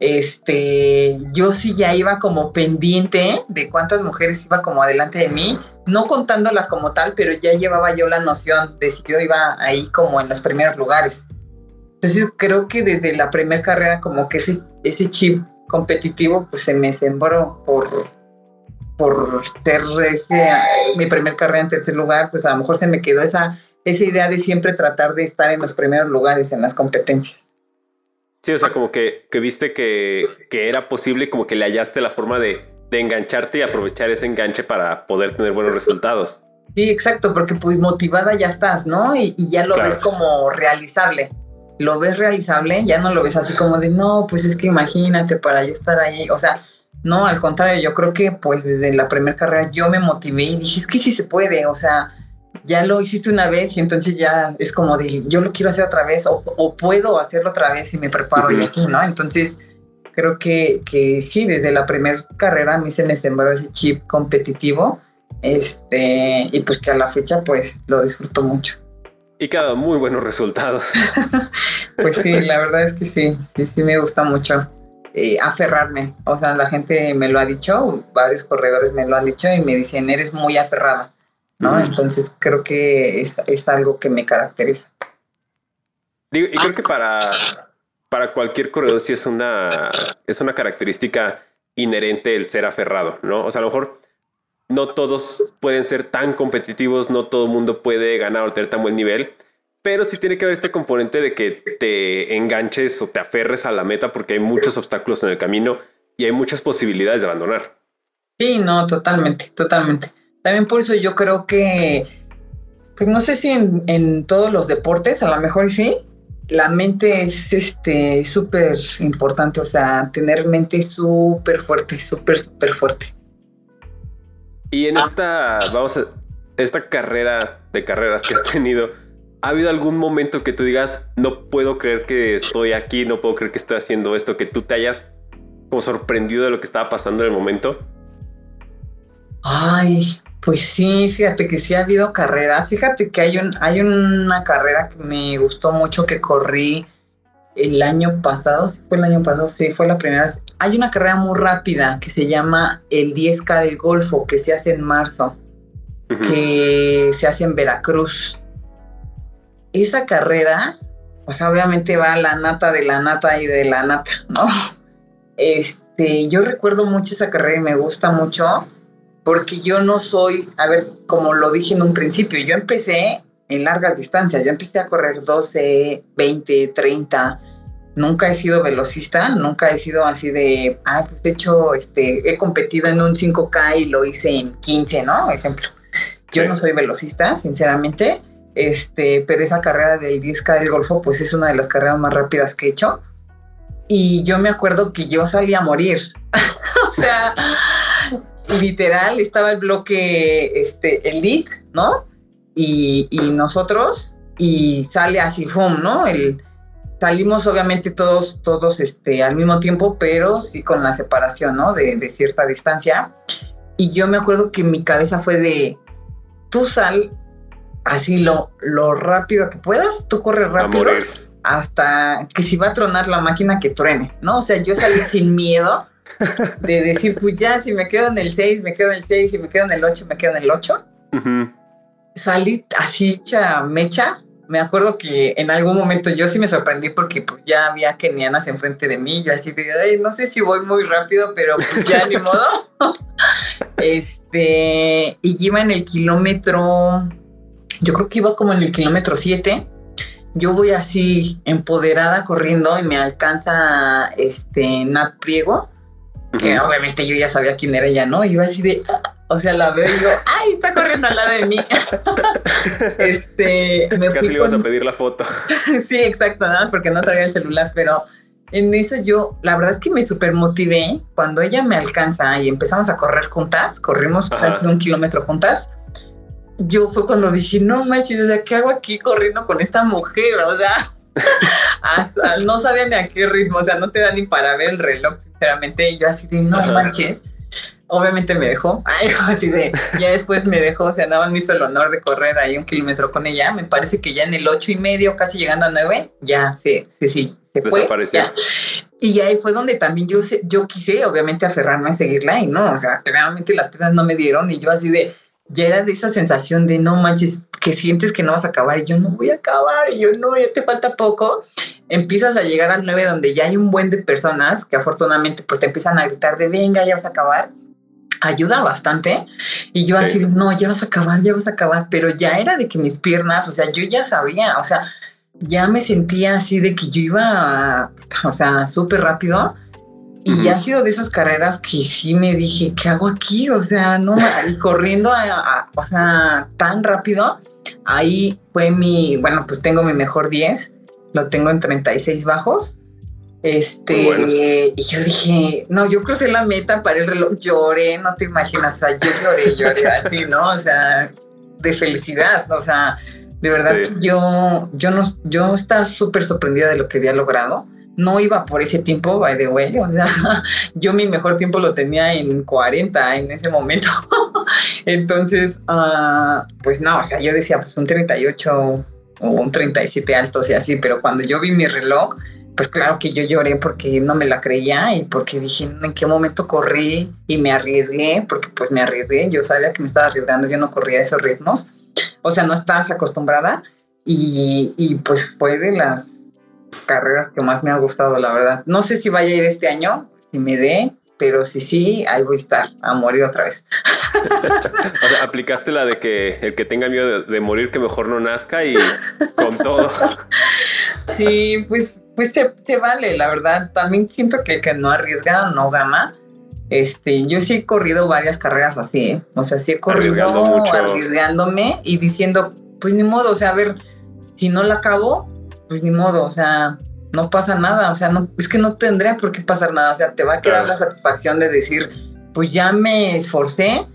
este, yo sí ya iba como pendiente de cuántas mujeres iba como adelante de mí, no contándolas como tal, pero ya llevaba yo la noción de si yo iba ahí como en los primeros lugares. Entonces creo que desde la primera carrera como que ese, ese chip competitivo pues se me sembró por, por ser ese, mi primer carrera en tercer lugar, pues a lo mejor se me quedó esa, esa idea de siempre tratar de estar en los primeros lugares en las competencias. Sí, o sea, como que, que viste que, que, era posible, como que le hallaste la forma de, de, engancharte y aprovechar ese enganche para poder tener buenos resultados. Sí, exacto, porque pues motivada ya estás, ¿no? Y, y ya lo ves como realizable. Lo ves realizable, ya no lo ves así como de, no, pues es que imagínate para yo estar ahí. O sea, no, al contrario, yo creo que pues desde la primera carrera yo me motivé y dije, es que sí se puede, o sea, ya lo hiciste una vez y entonces ya es como de yo lo quiero hacer otra vez o, puedo hacerlo otra vez y me preparo y así, ¿no? Entonces creo que, que sí, desde la primera carrera a mí se me sembró ese chip competitivo este, y pues que a la fecha pues lo disfruto mucho. Y dado muy buenos resultados. pues sí, la verdad es que sí, sí, sí me gusta mucho eh, aferrarme. O sea, la gente me lo ha dicho, varios corredores me lo han dicho y me dicen, eres muy aferrada ¿no? Entonces creo que es, algo que me caracteriza. y creo que para, para cualquier corredor sí es una, es una característica inherente el ser aferrado, ¿no? O sea, a lo mejor no todos pueden ser tan competitivos, no todo el mundo puede ganar o tener tan buen nivel, pero sí tiene que haber este componente de que te enganches o te aferres a la meta porque hay muchos obstáculos en el camino y hay muchas posibilidades de abandonar. Sí, no, totalmente, totalmente. También por eso yo creo que, pues no sé si en, todos los deportes, a lo mejor sí, la mente es este súper importante, o sea, tener mente súper fuerte, súper, súper fuerte. Y en esta, vamos a, esta carrera de carreras que has tenido, ¿ha habido algún momento que tú digas, no puedo creer que estoy aquí, no puedo creer que estoy haciendo esto, que tú te hayas como sorprendido de lo que estaba pasando en el momento? Ay, pues sí, fíjate que sí ha habido carreras. Fíjate que hay, un, hay una carrera que me gustó mucho que corrí el año pasado. ¿Sí fue el año pasado? Sí, fue la primera. Hay una carrera muy rápida que se llama el 10K del Golfo, que se hace en marzo, que se hace en Veracruz. esa carrera, o sea, obviamente va la nata de la nata y de la nata, ¿no? Este, yo recuerdo mucho esa carrera y me gusta mucho porque yo no soy, a ver, como lo dije en un principio, yo empecé en largas distancias, yo empecé a correr 12, 20, 30, nunca he sido velocista, nunca he sido así de, ah, pues de hecho, este, he competido en un 5K y lo hice en 15, ¿no? Ejemplo. Yo no soy velocista, sinceramente, este, pero esa carrera del 10K del Golfo, pues es una de las carreras más rápidas que he hecho. Y yo me acuerdo que yo salí a morir. o sea, literal, estaba el bloque, este, elite, ¿no? Y, y nosotros, y sale así, ¡fum! ¿no? El, salimos obviamente todos, todos este, al mismo tiempo, pero sí con la separación, ¿no? De, de, cierta distancia. Y yo me acuerdo que mi cabeza fue de, tú sal así lo, lo rápido que puedas, tú corres rápido hasta que si va a tronar la máquina que truene, ¿no? O sea, yo salí sin miedo de decir, pues ya, si me quedo en el 6, me quedo en el 6, si me quedo en el 8, me quedo en el 8. Salí así hecha mecha me acuerdo que en algún momento yo sí me sorprendí porque pues, ya había kenianas enfrente de mí. Yo así de, no sé si voy muy rápido, pero pues ya ni modo. este, y iba en el kilómetro, yo creo que iba como en el kilómetro 7. Yo voy así empoderada corriendo y me alcanza este Nat Priego, que obviamente yo ya sabía quién era ella, ¿no? Y yo así de, ah, o sea, la veo y digo, ¡ay, está corriendo al lado de mí! este, Casi le ibas a pedir la foto. sí, exacto, nada, porque no traía el celular, pero en eso yo, la verdad es que me super motivé cuando ella me alcanza y empezamos a correr juntas, corrimos casi un kilómetro juntas. Yo fue cuando dije, no manches, o sea, ¿qué hago aquí corriendo con esta mujer? O sea, no sabía ni a qué ritmo, o sea, no te da ni para ver el reloj, sinceramente. Y yo así de, no manches obviamente me dejó, así de, ya después me dejó, o sea, nada más me hizo el honor de correr ahí un kilómetro con ella, me parece que ya en el ocho y medio, casi llegando a nueve, ya sí, sí, sí, se fue. Y ahí fue donde también yo, yo quise, obviamente, aferrarme a seguirla y no, o sea, realmente las piernas no me dieron y yo así de, ya era de esa sensación de no manches, que sientes que no vas a acabar y yo no voy a acabar y yo no, ya te falta poco. Empiezas a llegar al 9 donde ya hay un buen de personas que afortunadamente pues te empiezan a gritar de venga, ya vas a acabar ayuda bastante. Y yo así, no, ya vas a acabar, ya vas a acabar, pero ya era de que mis piernas, o sea, yo ya sabía, o sea, ya me sentía así de que yo iba, o sea, súper rápido. Y ya ha sido de esas carreras que sí me dije, ¿qué hago aquí? O sea, no, y corriendo, o sea, tan rápido. Ahí fue mi, bueno, pues tengo mi mejor 10, lo tengo en 36 bajos. Este, y yo dije, no, yo crucé la meta para el reloj, lloré, no te imaginas, o sea, yo lloré, lloré así, ¿no? O sea, de felicidad, o sea, de verdad yo, yo no, yo estaba súper sorprendida de lo que había logrado. No iba por ese tiempo, by the way, o sea, yo mi mejor tiempo lo tenía en 40 en ese momento. Entonces, uh, pues no, o sea, yo decía, pues un 38 o un 37 alto, o sea, así, pero cuando yo vi mi reloj, pues claro que yo lloré porque no me la creía y porque dije en qué momento corrí y me arriesgué, porque pues me arriesgué, yo sabía que me estaba arriesgando, yo no corría esos ritmos, o sea, no estás acostumbrada y, y pues fue de las carreras que más me ha gustado, la verdad. No sé si vaya a ir este año, si me dé, pero si sí, ahí voy a estar a morir otra vez. o sea, aplicaste la de que el que tenga miedo de, morir, que mejor no nazca y con todo. sí, pues, pues se, vale, la verdad. También siento que el que no arriesga no gana. Este, yo sí he corrido varias carreras así, ¿eh? o sea, sí he corrido arriesgándome y diciendo, pues ni modo, o sea, a ver, si no la acabo, pues ni modo, o sea, no pasa nada, o sea, no, es que no tendría por qué pasar nada, o sea, te va a quedar la satisfacción de decir, pues ya me esforcé.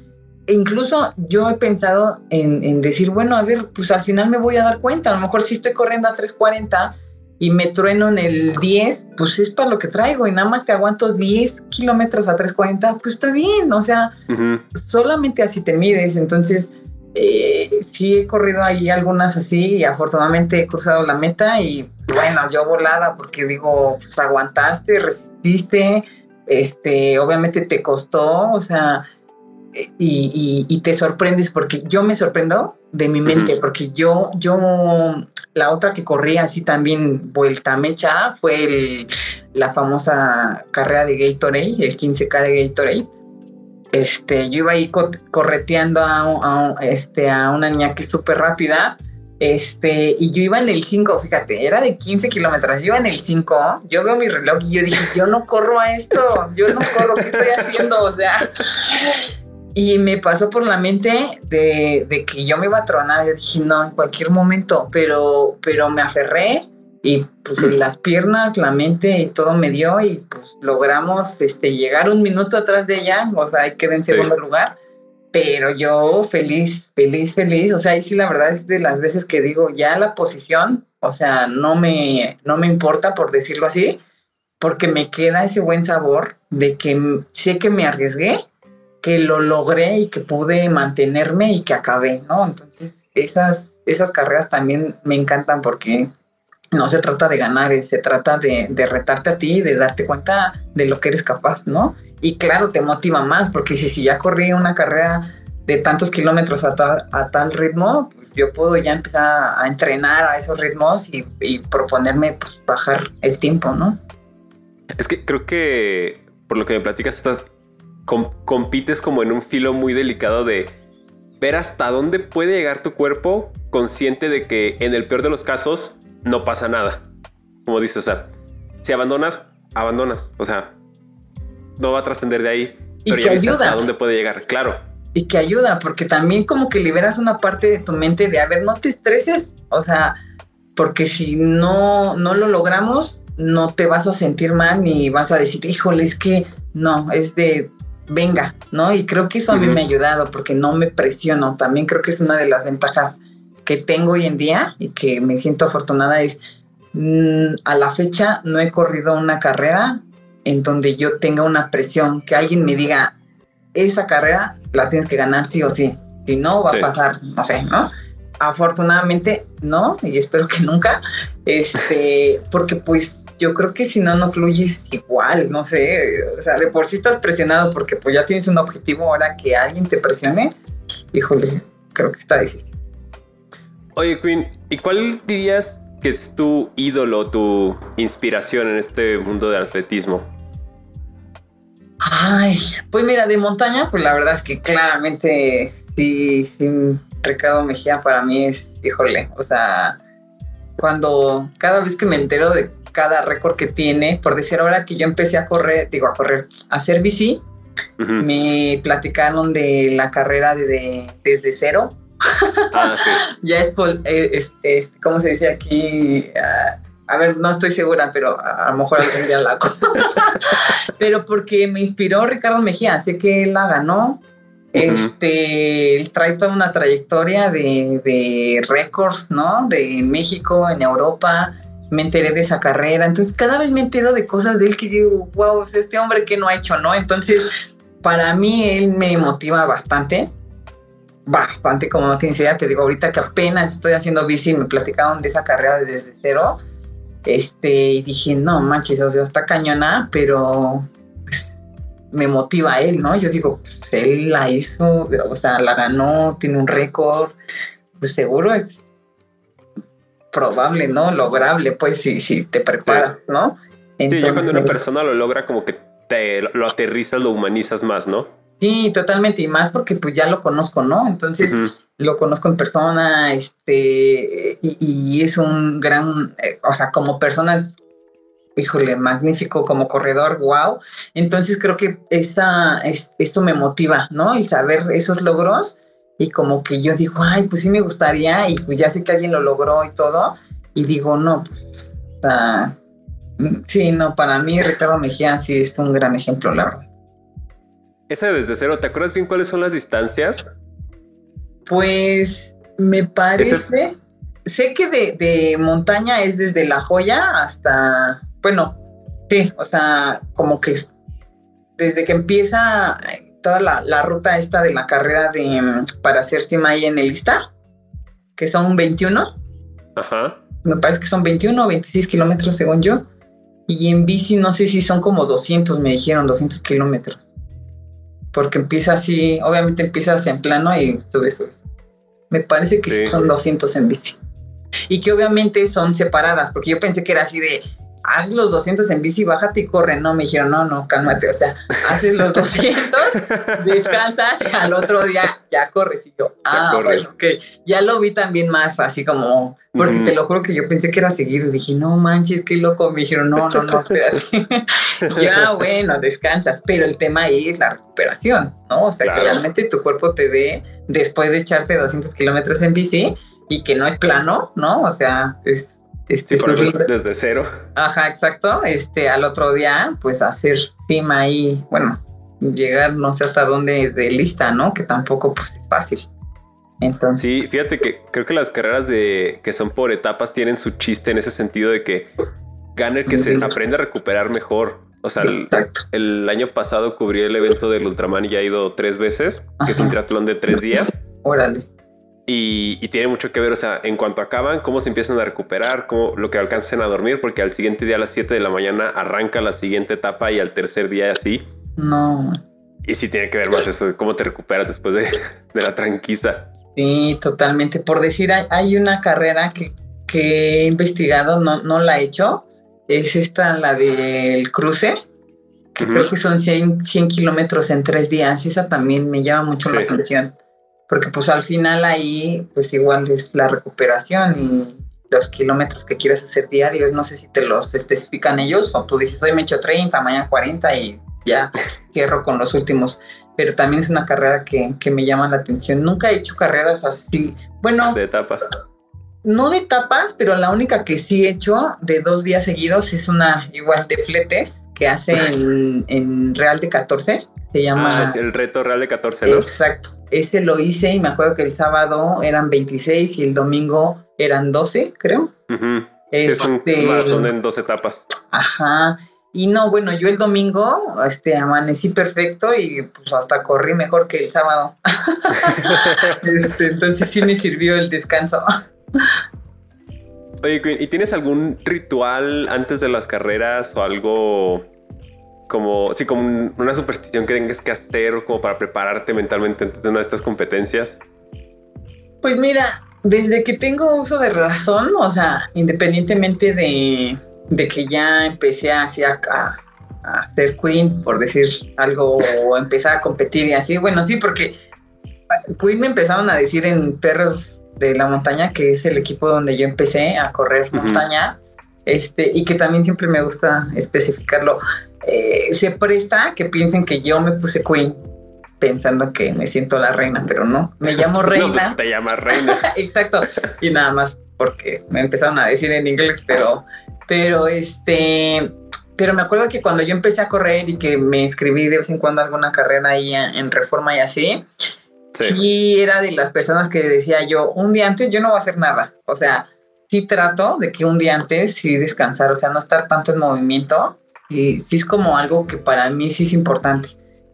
E incluso yo he pensado en, decir, bueno, a ver, pues al final me voy a dar cuenta, a lo mejor si estoy corriendo a 340 y me trueno en el 10, pues es para lo que traigo y nada más te aguanto 10 kilómetros a 340, pues está bien, o sea, solamente así te mides, entonces eh, sí he corrido ahí algunas así y afortunadamente he cruzado la meta y bueno, yo volada porque digo, pues aguantaste, resististe, este, obviamente te costó, o sea, y, te sorprendes porque yo me sorprendo de mi mente, porque yo, yo, la otra que corría así también vuelta mecha fue el, la famosa carrera de Gatorade, el 15K de Gatorade. Este, yo iba ahí correteando a, este, a una niña que es súper rápida este, y yo iba en el 5, fíjate, era de 15 kilómetros, yo iba en el 5, yo veo mi reloj y yo dije, yo no corro a esto, yo no corro, ¿qué estoy haciendo? O sea, y me pasó por la mente de, de, que yo me iba a tronar, yo dije, no, en cualquier momento, pero, pero me aferré y pues las piernas, la mente y todo me dio y pues logramos este, llegar un minuto atrás de ella, o sea, ahí quedé en segundo lugar pero yo feliz, feliz, feliz. O sea, ahí sí la verdad es de las veces que digo, ya la posición, o sea, no me, no me importa por decirlo así, porque me queda ese buen sabor de que sé que me arriesgué, que lo logré y que pude mantenerme y que acabé, ¿no? Entonces, esas, esas carreras también me encantan porque no se trata de ganar, se trata de, retarte a ti, de darte cuenta de lo que eres capaz, ¿no? y claro, te motiva más, porque si, si ya corrí una carrera de tantos kilómetros a, tal ritmo, pues yo puedo ya empezar a entrenar a esos ritmos y, proponerme pues, bajar el tiempo, ¿no? Es que creo que por lo que me platicas, estás compites como en un filo muy delicado de ver hasta dónde puede llegar tu cuerpo, consciente de que en el peor de los casos no pasa nada. Como dices, o sea, si abandonas, abandonas. O sea, no va a trascender de ahí. Y pero que ya ayuda. hasta dónde puede llegar, claro. Y que ayuda, porque también como que liberas una parte de tu mente de, a ver, no te estreses, o sea, porque si no, no lo logramos, no te vas a sentir mal ni vas a decir, híjole, es que no, es de, venga, ¿no? Y creo que eso a mí me ha ayudado porque no me presiono. También creo que es una de las ventajas que tengo hoy en día y que me siento afortunada es, mm, a la fecha no he corrido una carrera en donde yo tenga una presión, que alguien me diga, esa carrera la tienes que ganar sí o sí, si no va a pasar, no sé, ¿no? Afortunadamente no, y espero que nunca, este, porque pues yo creo que si no, no fluyes igual, no sé, o sea, de por sí estás presionado porque pues ya tienes un objetivo, ahora que alguien te presione, híjole, creo que está difícil. Oye, Queen, ¿y cuál dirías que es tu ídolo, tu inspiración en este mundo del atletismo? Ay, pues mira, de montaña, pues la verdad es que claramente sí, sí, Ricardo Mejía para mí es, híjole, o sea, cuando cada vez que me entero de cada récord que tiene, por decir ahora que yo empecé a correr, digo a correr, a hacer bici, me platicaron de la carrera de, desde cero. Ah, sí. ya es, eh, es, es, ¿cómo se dice aquí? Uh, a ver, no estoy segura, pero a, lo mejor día la Pero porque me inspiró Ricardo Mejía, sé que él la ganó. Este, él trae toda una trayectoria de, de récords, ¿no? De México, en Europa. Me enteré de esa carrera. Entonces, cada vez me entero de cosas de él que digo, wow, este hombre que no ha hecho, ¿no? Entonces, para mí, él me motiva bastante bastante como no tienes idea, te digo ahorita que apenas estoy haciendo bici, me platicaron de esa carrera desde cero este, y dije, no manches, o sea, está cañona, pero pues, me motiva a él, ¿no? Yo digo, pues él la hizo, o sea, la ganó, tiene un récord, pues seguro es probable, ¿no? Lograble, pues, si, si te preparas, ¿no? sí, ya cuando una persona lo logra, como que te lo aterrizas, lo humanizas más, ¿no? Sí, totalmente, y más porque pues ya lo conozco, ¿no? Entonces, lo conozco en persona, este, y, es un gran, eh, o sea, como persona es, híjole, magnífico, como corredor, wow. Entonces creo que esa, es, esto me motiva, ¿no? El saber esos logros y como que yo digo, ay, pues sí me gustaría y pues ya sé que alguien lo logró y todo, y digo, no, pues, o sea, sí, no, para mí Ricardo Mejía sí es un gran ejemplo, la verdad. Esa desde cero, ¿te acuerdas bien cuáles son las distancias? Pues me parece. Sé que de, montaña es desde La Joya hasta. Bueno, sí, o sea, como que desde que empieza toda la, ruta esta de la carrera de para hacer cima ahí en el Istar, que son 21. Ajá. Me parece que son 21 o 26 kilómetros según yo. Y en bici no sé si son como 200, me dijeron, 200 kilómetros porque empieza así, obviamente empiezas en plano y subes, subes. Me parece que son 200 en bici. Y que obviamente son separadas, porque yo pensé que era así de, haz los 200 en bici, bájate y corre. No, me dijeron, no, no, cálmate. O sea, haces los 200, descansas y al otro día ya corres. Y yo, ah, bueno, que ya lo vi también más así como, porque te lo juro que yo pensé que era seguido. Dije, no manches, qué loco. Me dijeron, no, no, no, espérate. ya, bueno, descansas. Pero el tema ahí es la recuperación, ¿no? O sea, que realmente tu cuerpo te ve después de echarte 200 kilómetros en bici y que no es plano, ¿no? O sea, es este, desde cero. Ajá, exacto. Este, al otro día, pues hacer cima ahí, bueno, llegar no sé hasta dónde de lista, ¿no? Que tampoco pues es fácil. Entonces. Sí, fíjate que creo que las carreras de que son por etapas tienen su chiste en ese sentido de que gana el que se aprende a recuperar mejor. O sea, el, año pasado cubrí el evento del Ultraman y ya he ido tres veces, que es un triatlón de tres días. Órale. Y, tiene mucho que ver, o sea, en cuanto acaban, cómo se empiezan a recuperar, cómo, lo que alcancen a dormir, porque al siguiente día a las 7 de la mañana arranca la siguiente etapa y al tercer día así. No. Y sí tiene que ver más eso de cómo te recuperas después de, de la tranquisa. Sí, totalmente. Por decir, hay, una carrera que, que, he investigado, no, no la he hecho. Es esta, la del cruce, que creo que son 100, 100 kilómetros en tres días. Esa también me llama mucho la atención porque pues al final ahí pues igual es la recuperación y los kilómetros que quieres hacer diarios, no sé si te los especifican ellos o tú dices hoy me echo 30, mañana 40 y ya cierro con los últimos, pero también es una carrera que, que me llama la atención. Nunca he hecho carreras así, bueno. De etapas. No de etapas, pero la única que sí he hecho de dos días seguidos es una igual de fletes que hace en, en Real de 14 se llama... Ah, el reto real de 14, ¿no? Exacto. Ese lo hice y me acuerdo que el sábado eran 26 y el domingo eran 12, creo. es un este, maratón en dos etapas. Ajá. Y no, bueno, yo el domingo este, amanecí perfecto y pues hasta corrí mejor que el sábado. este, entonces sí me sirvió el descanso. Oye, ¿y tienes algún ritual antes de las carreras o algo como, sí, como una superstición que tengas que hacer como para prepararte mentalmente antes de una de estas competencias? Pues mira, desde que tengo uso de razón, o sea, independientemente de, de que ya empecé así a, a, a, ser queen, por decir algo, o empezar a competir y así, bueno, sí, porque queen me empezaron a decir en Perros de la Montaña, que es el equipo donde yo empecé a correr montaña, este, y que también siempre me gusta especificarlo. Eh, se presta que piensen que yo me puse queen pensando que me siento la reina, pero no, me llamo reina. no, te llamas reina. Exacto. Y nada más porque me empezaron a decir en inglés, pero, pero este, pero me acuerdo que cuando yo empecé a correr y que me inscribí de vez en cuando alguna carrera ahí en Reforma y así, sí. era de las personas que decía yo, un día antes yo no voy a hacer nada. O sea, sí trato de que un día antes sí descansar, o sea, no estar tanto en movimiento sí, sí es como algo que para mí sí es importante.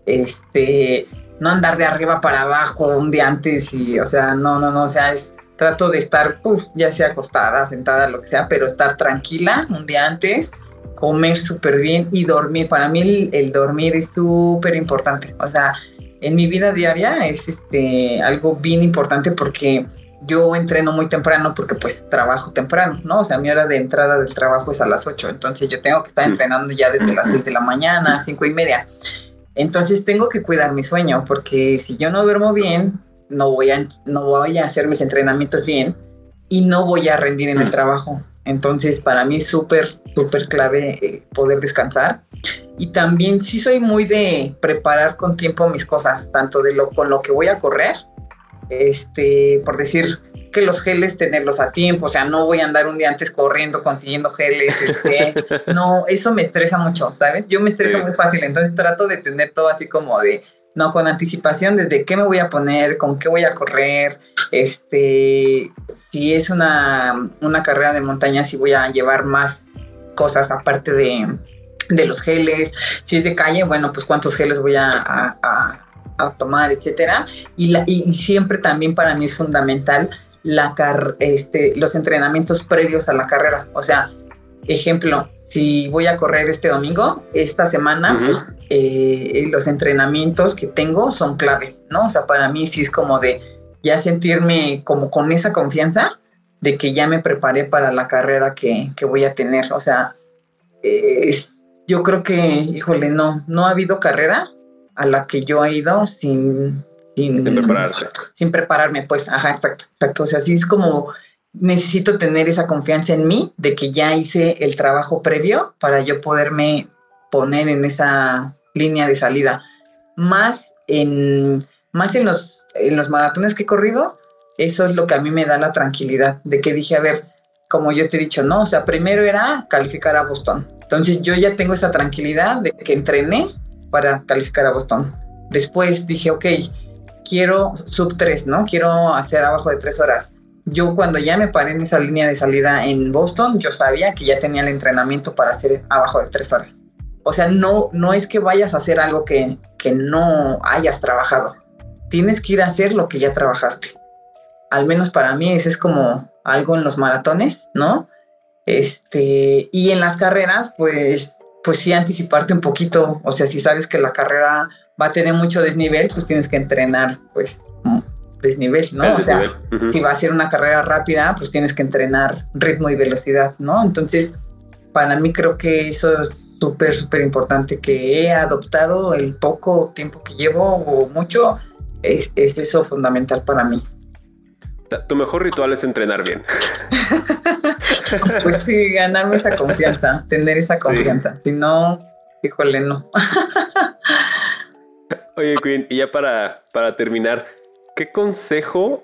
Este, no andar de arriba para abajo un día antes y, o sea, no, no, no, o sea, trato de estar, pues, ya sea acostada, sentada, lo que sea, pero estar tranquila un día antes, comer súper bien y dormir. Para mí el, el dormir es súper importante. O sea, en mi vida diaria es este, algo bien importante porque yo entreno muy temprano porque pues trabajo temprano, ¿no? O sea, mi hora de entrada del trabajo es a las 8, entonces yo tengo que estar entrenando ya desde las 6 de la mañana, 5 y media. Entonces tengo que cuidar mi sueño porque si yo no duermo bien, no voy a, no voy a hacer mis entrenamientos bien y no voy a rendir en el trabajo. Entonces para mí es súper, súper clave eh, poder descansar. Y también sí soy muy de preparar con tiempo mis cosas, tanto de lo con lo que voy a correr este, por decir que los geles tenerlos a tiempo, o sea, no voy a andar un día antes corriendo consiguiendo geles, este, no, eso me estresa mucho, ¿sabes? Yo me estreso muy fácil, entonces trato de tener todo así como de, no, con anticipación desde qué me voy a poner, con qué voy a correr, este, si es una, una carrera de montaña, si voy a llevar más cosas aparte de, de los geles, si es de calle, bueno, pues cuántos geles voy a a tomar, etcétera. Y, la, y, siempre también para mí es fundamental la este, los entrenamientos previos a la carrera. O sea, ejemplo, si voy a correr este domingo, esta semana, pues eh, los entrenamientos que tengo son clave, ¿no? O sea, para mí sí es como de ya sentirme como con esa confianza de que ya me preparé para la carrera que, que voy a tener. O sea, yo creo que, híjole, no, no ha habido carrera a la que yo he ido sin, sin, sin prepararme, pues, ajá, exacto, exacto. O sea, sí es como necesito tener esa confianza en mí de que ya hice el trabajo previo para yo poderme poner en esa línea de salida. Más en, más en los, en los maratones que he corrido, eso es lo que a mí me da la tranquilidad de que dije, a ver, como yo te he dicho, no, o sea, primero era calificar a Boston. Entonces yo ya tengo esa tranquilidad de que entrené para calificar a Boston. Después dije, ok, quiero sub 3, ¿no? Quiero hacer abajo de 3 horas. Yo cuando ya me paré en esa línea de salida en Boston, yo sabía que ya tenía el entrenamiento para hacer abajo de 3 horas. O sea, no, no es que vayas a hacer algo que, que no hayas trabajado. Tienes que ir a hacer lo que ya trabajaste al menos para mí ese es como algo en los maratones, ¿no? Este, y en las carreras, pues, pues sí anticiparte un poquito, o sea, si sabes que la carrera va a tener mucho desnivel, pues tienes que entrenar, pues, desnivel, ¿no? o sea, si va a ser una carrera rápida, pues tienes que entrenar ritmo y velocidad, ¿no? Entonces, para mí creo que eso es súper, súper importante que he adoptado el poco tiempo que llevo o mucho, es, es eso fundamental para mí. Tu mejor ritual es entrenar bien. pues sí, ganarme esa confianza, tener esa confianza. Si no, híjole, no. Oye, Queen, y ya para, para terminar, ¿qué consejo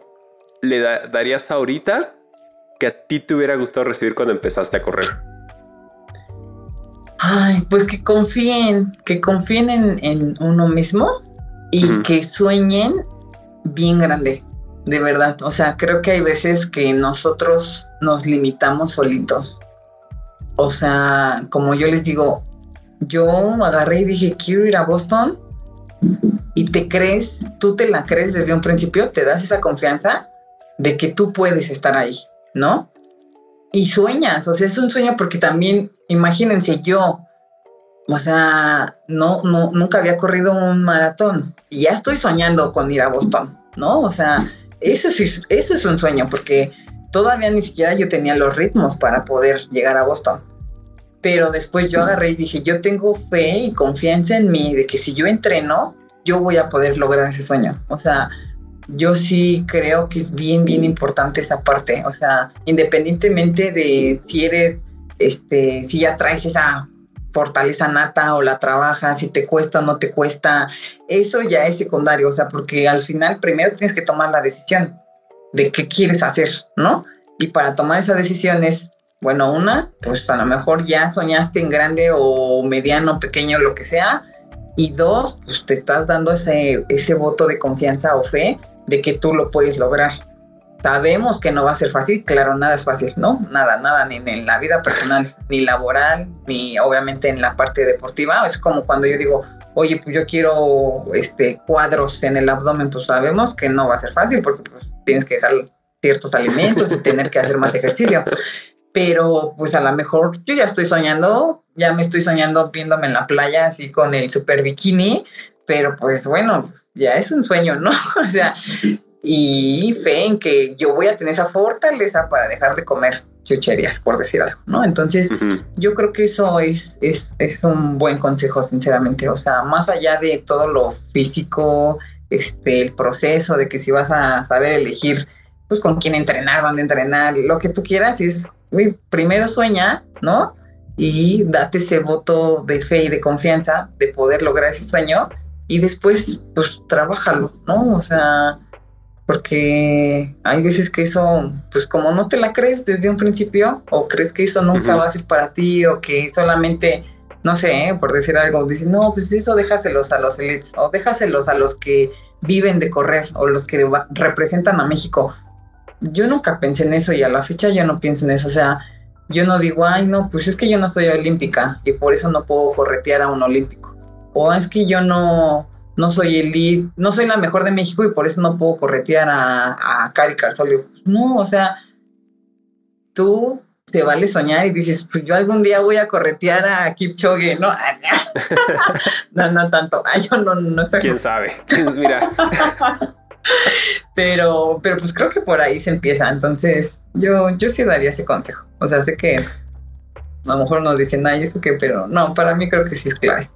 le darías ahorita que a ti te hubiera gustado recibir cuando empezaste a correr? Ay, pues que confíen, que confíen en, uno mismo y que sueñen bien grande de verdad. O sea, creo que hay veces que nosotros nos limitamos solitos. O sea, como yo les digo, yo agarré y dije, quiero ir a Boston y te crees, tú te la crees desde un principio, te das esa confianza de que tú puedes estar ahí, ¿no? Y sueñas, o sea, es un sueño porque también, imagínense yo, o sea, no, no, nunca había corrido un maratón y ya estoy soñando con ir a Boston, ¿no? O sea, eso, sí, eso es un sueño, porque todavía ni siquiera yo tenía los ritmos para poder llegar a Boston. Pero después yo agarré y dije, yo tengo fe y confianza en mí de que si yo entreno, yo voy a poder lograr ese sueño. O sea, yo sí creo que es bien, bien importante esa parte. O sea, independientemente de si eres, este, si ya traes esa fortaleza nata o la trabajas, si te cuesta o no te cuesta, eso ya es secundario, o sea, porque al final primero tienes que tomar la decisión de qué quieres hacer, ¿no? Y para tomar esa decisión es, bueno, una, pues a lo mejor ya soñaste en grande o mediano, pequeño, lo que sea, y dos, pues te estás dando ese, ese voto de confianza o fe de que tú lo puedes lograr. Sabemos que no va a ser fácil, claro, nada es fácil, ¿no? Nada, nada, ni en la vida personal, ni laboral, ni obviamente en la parte deportiva. Es como cuando yo digo, oye, pues yo quiero este, cuadros en el abdomen, pues sabemos que no va a ser fácil porque pues, tienes que dejar ciertos alimentos y tener que hacer más ejercicio. Pero pues a lo mejor yo ya estoy soñando, ya me estoy soñando viéndome en la playa así con el super bikini, pero pues bueno, ya es un sueño, ¿no? O sea, y fe en que yo voy a tener esa fortaleza para dejar de comer chucherías, por decir algo, ¿no? Entonces, yo creo que eso es, es, es, un buen consejo, sinceramente. O sea, más allá de todo lo físico, este, el proceso de que si vas a saber elegir, pues con quién entrenar, dónde entrenar, lo que tú quieras, es, primero sueña, ¿no? Y date ese voto de fe y de confianza de poder lograr ese sueño y después, pues, trabájalo, ¿no? O sea, porque hay veces que eso, pues como no te la crees desde un principio, o crees que eso nunca va a ser para ti, o que solamente, no sé, ¿eh? por decir algo, dices, no, pues eso déjaselos a los elites, o déjaselos a los que viven de correr, o los que representan a México. Yo nunca pensé en eso y a la fecha yo no pienso en eso, o sea, yo no digo, ay, no, pues es que yo no soy olímpica y por eso no puedo corretear a un olímpico, o es que yo no no soy el lead, no soy la mejor de México y por eso no puedo corretear a, a Cari Carsolio. No, o sea, tú te vale soñar y dices, pues yo algún día voy a corretear a Kipchoge, ¿no? no, no tanto. Ay, yo no, no sé. ¿Quién sabe? Mira. pero, pero pues creo que por ahí se empieza. Entonces, yo, yo sí daría ese consejo. O sea, sé que a lo mejor nos dicen, ay, eso que, pero no, para mí creo que sí es clave.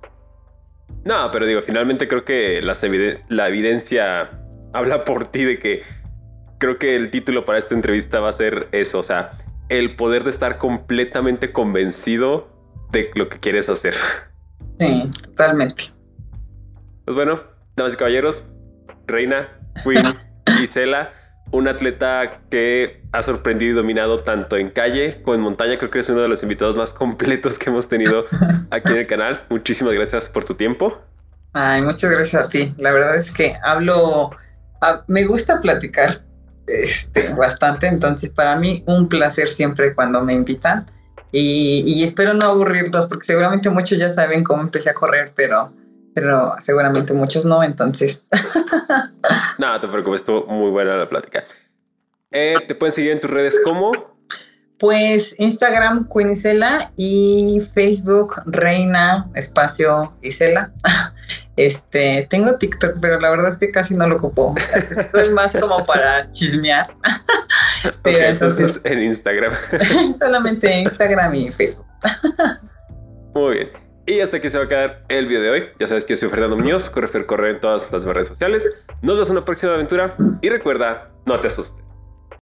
No, pero digo, finalmente creo que la evidencia habla por ti de que creo que el título para esta entrevista va a ser eso, o sea, el poder de estar completamente convencido de lo que quieres hacer. Sí, totalmente. Pues bueno, damas y caballeros, Reina, Queen, Gisela, un atleta que ha sorprendido y dominado tanto en calle como en montaña. Creo que es uno de los invitados más completos que hemos tenido aquí en el canal. Muchísimas gracias por tu tiempo. Ay, muchas gracias a ti. La verdad es que hablo, ah, me gusta platicar este, bastante. Entonces, para mí, un placer siempre cuando me invitan. Y, espero no aburrirlos, porque seguramente muchos ya saben cómo empecé a correr, pero, pero seguramente muchos no. Entonces, no te preocupes, estuvo muy buena la plática. Eh, te pueden seguir en tus redes como pues Instagram Queenisela y Facebook Reina Espacio Isela. Este, tengo TikTok, pero la verdad es que casi no lo ocupo. Esto es más como para chismear. Pero entonces, en Instagram. solamente Instagram y Facebook. Muy bien. Y hasta aquí se va a quedar el video de hoy. Ya sabes que soy Fernando Muñoz, corre corre en todas las redes sociales. Nos vemos en una próxima aventura y recuerda, no te asustes.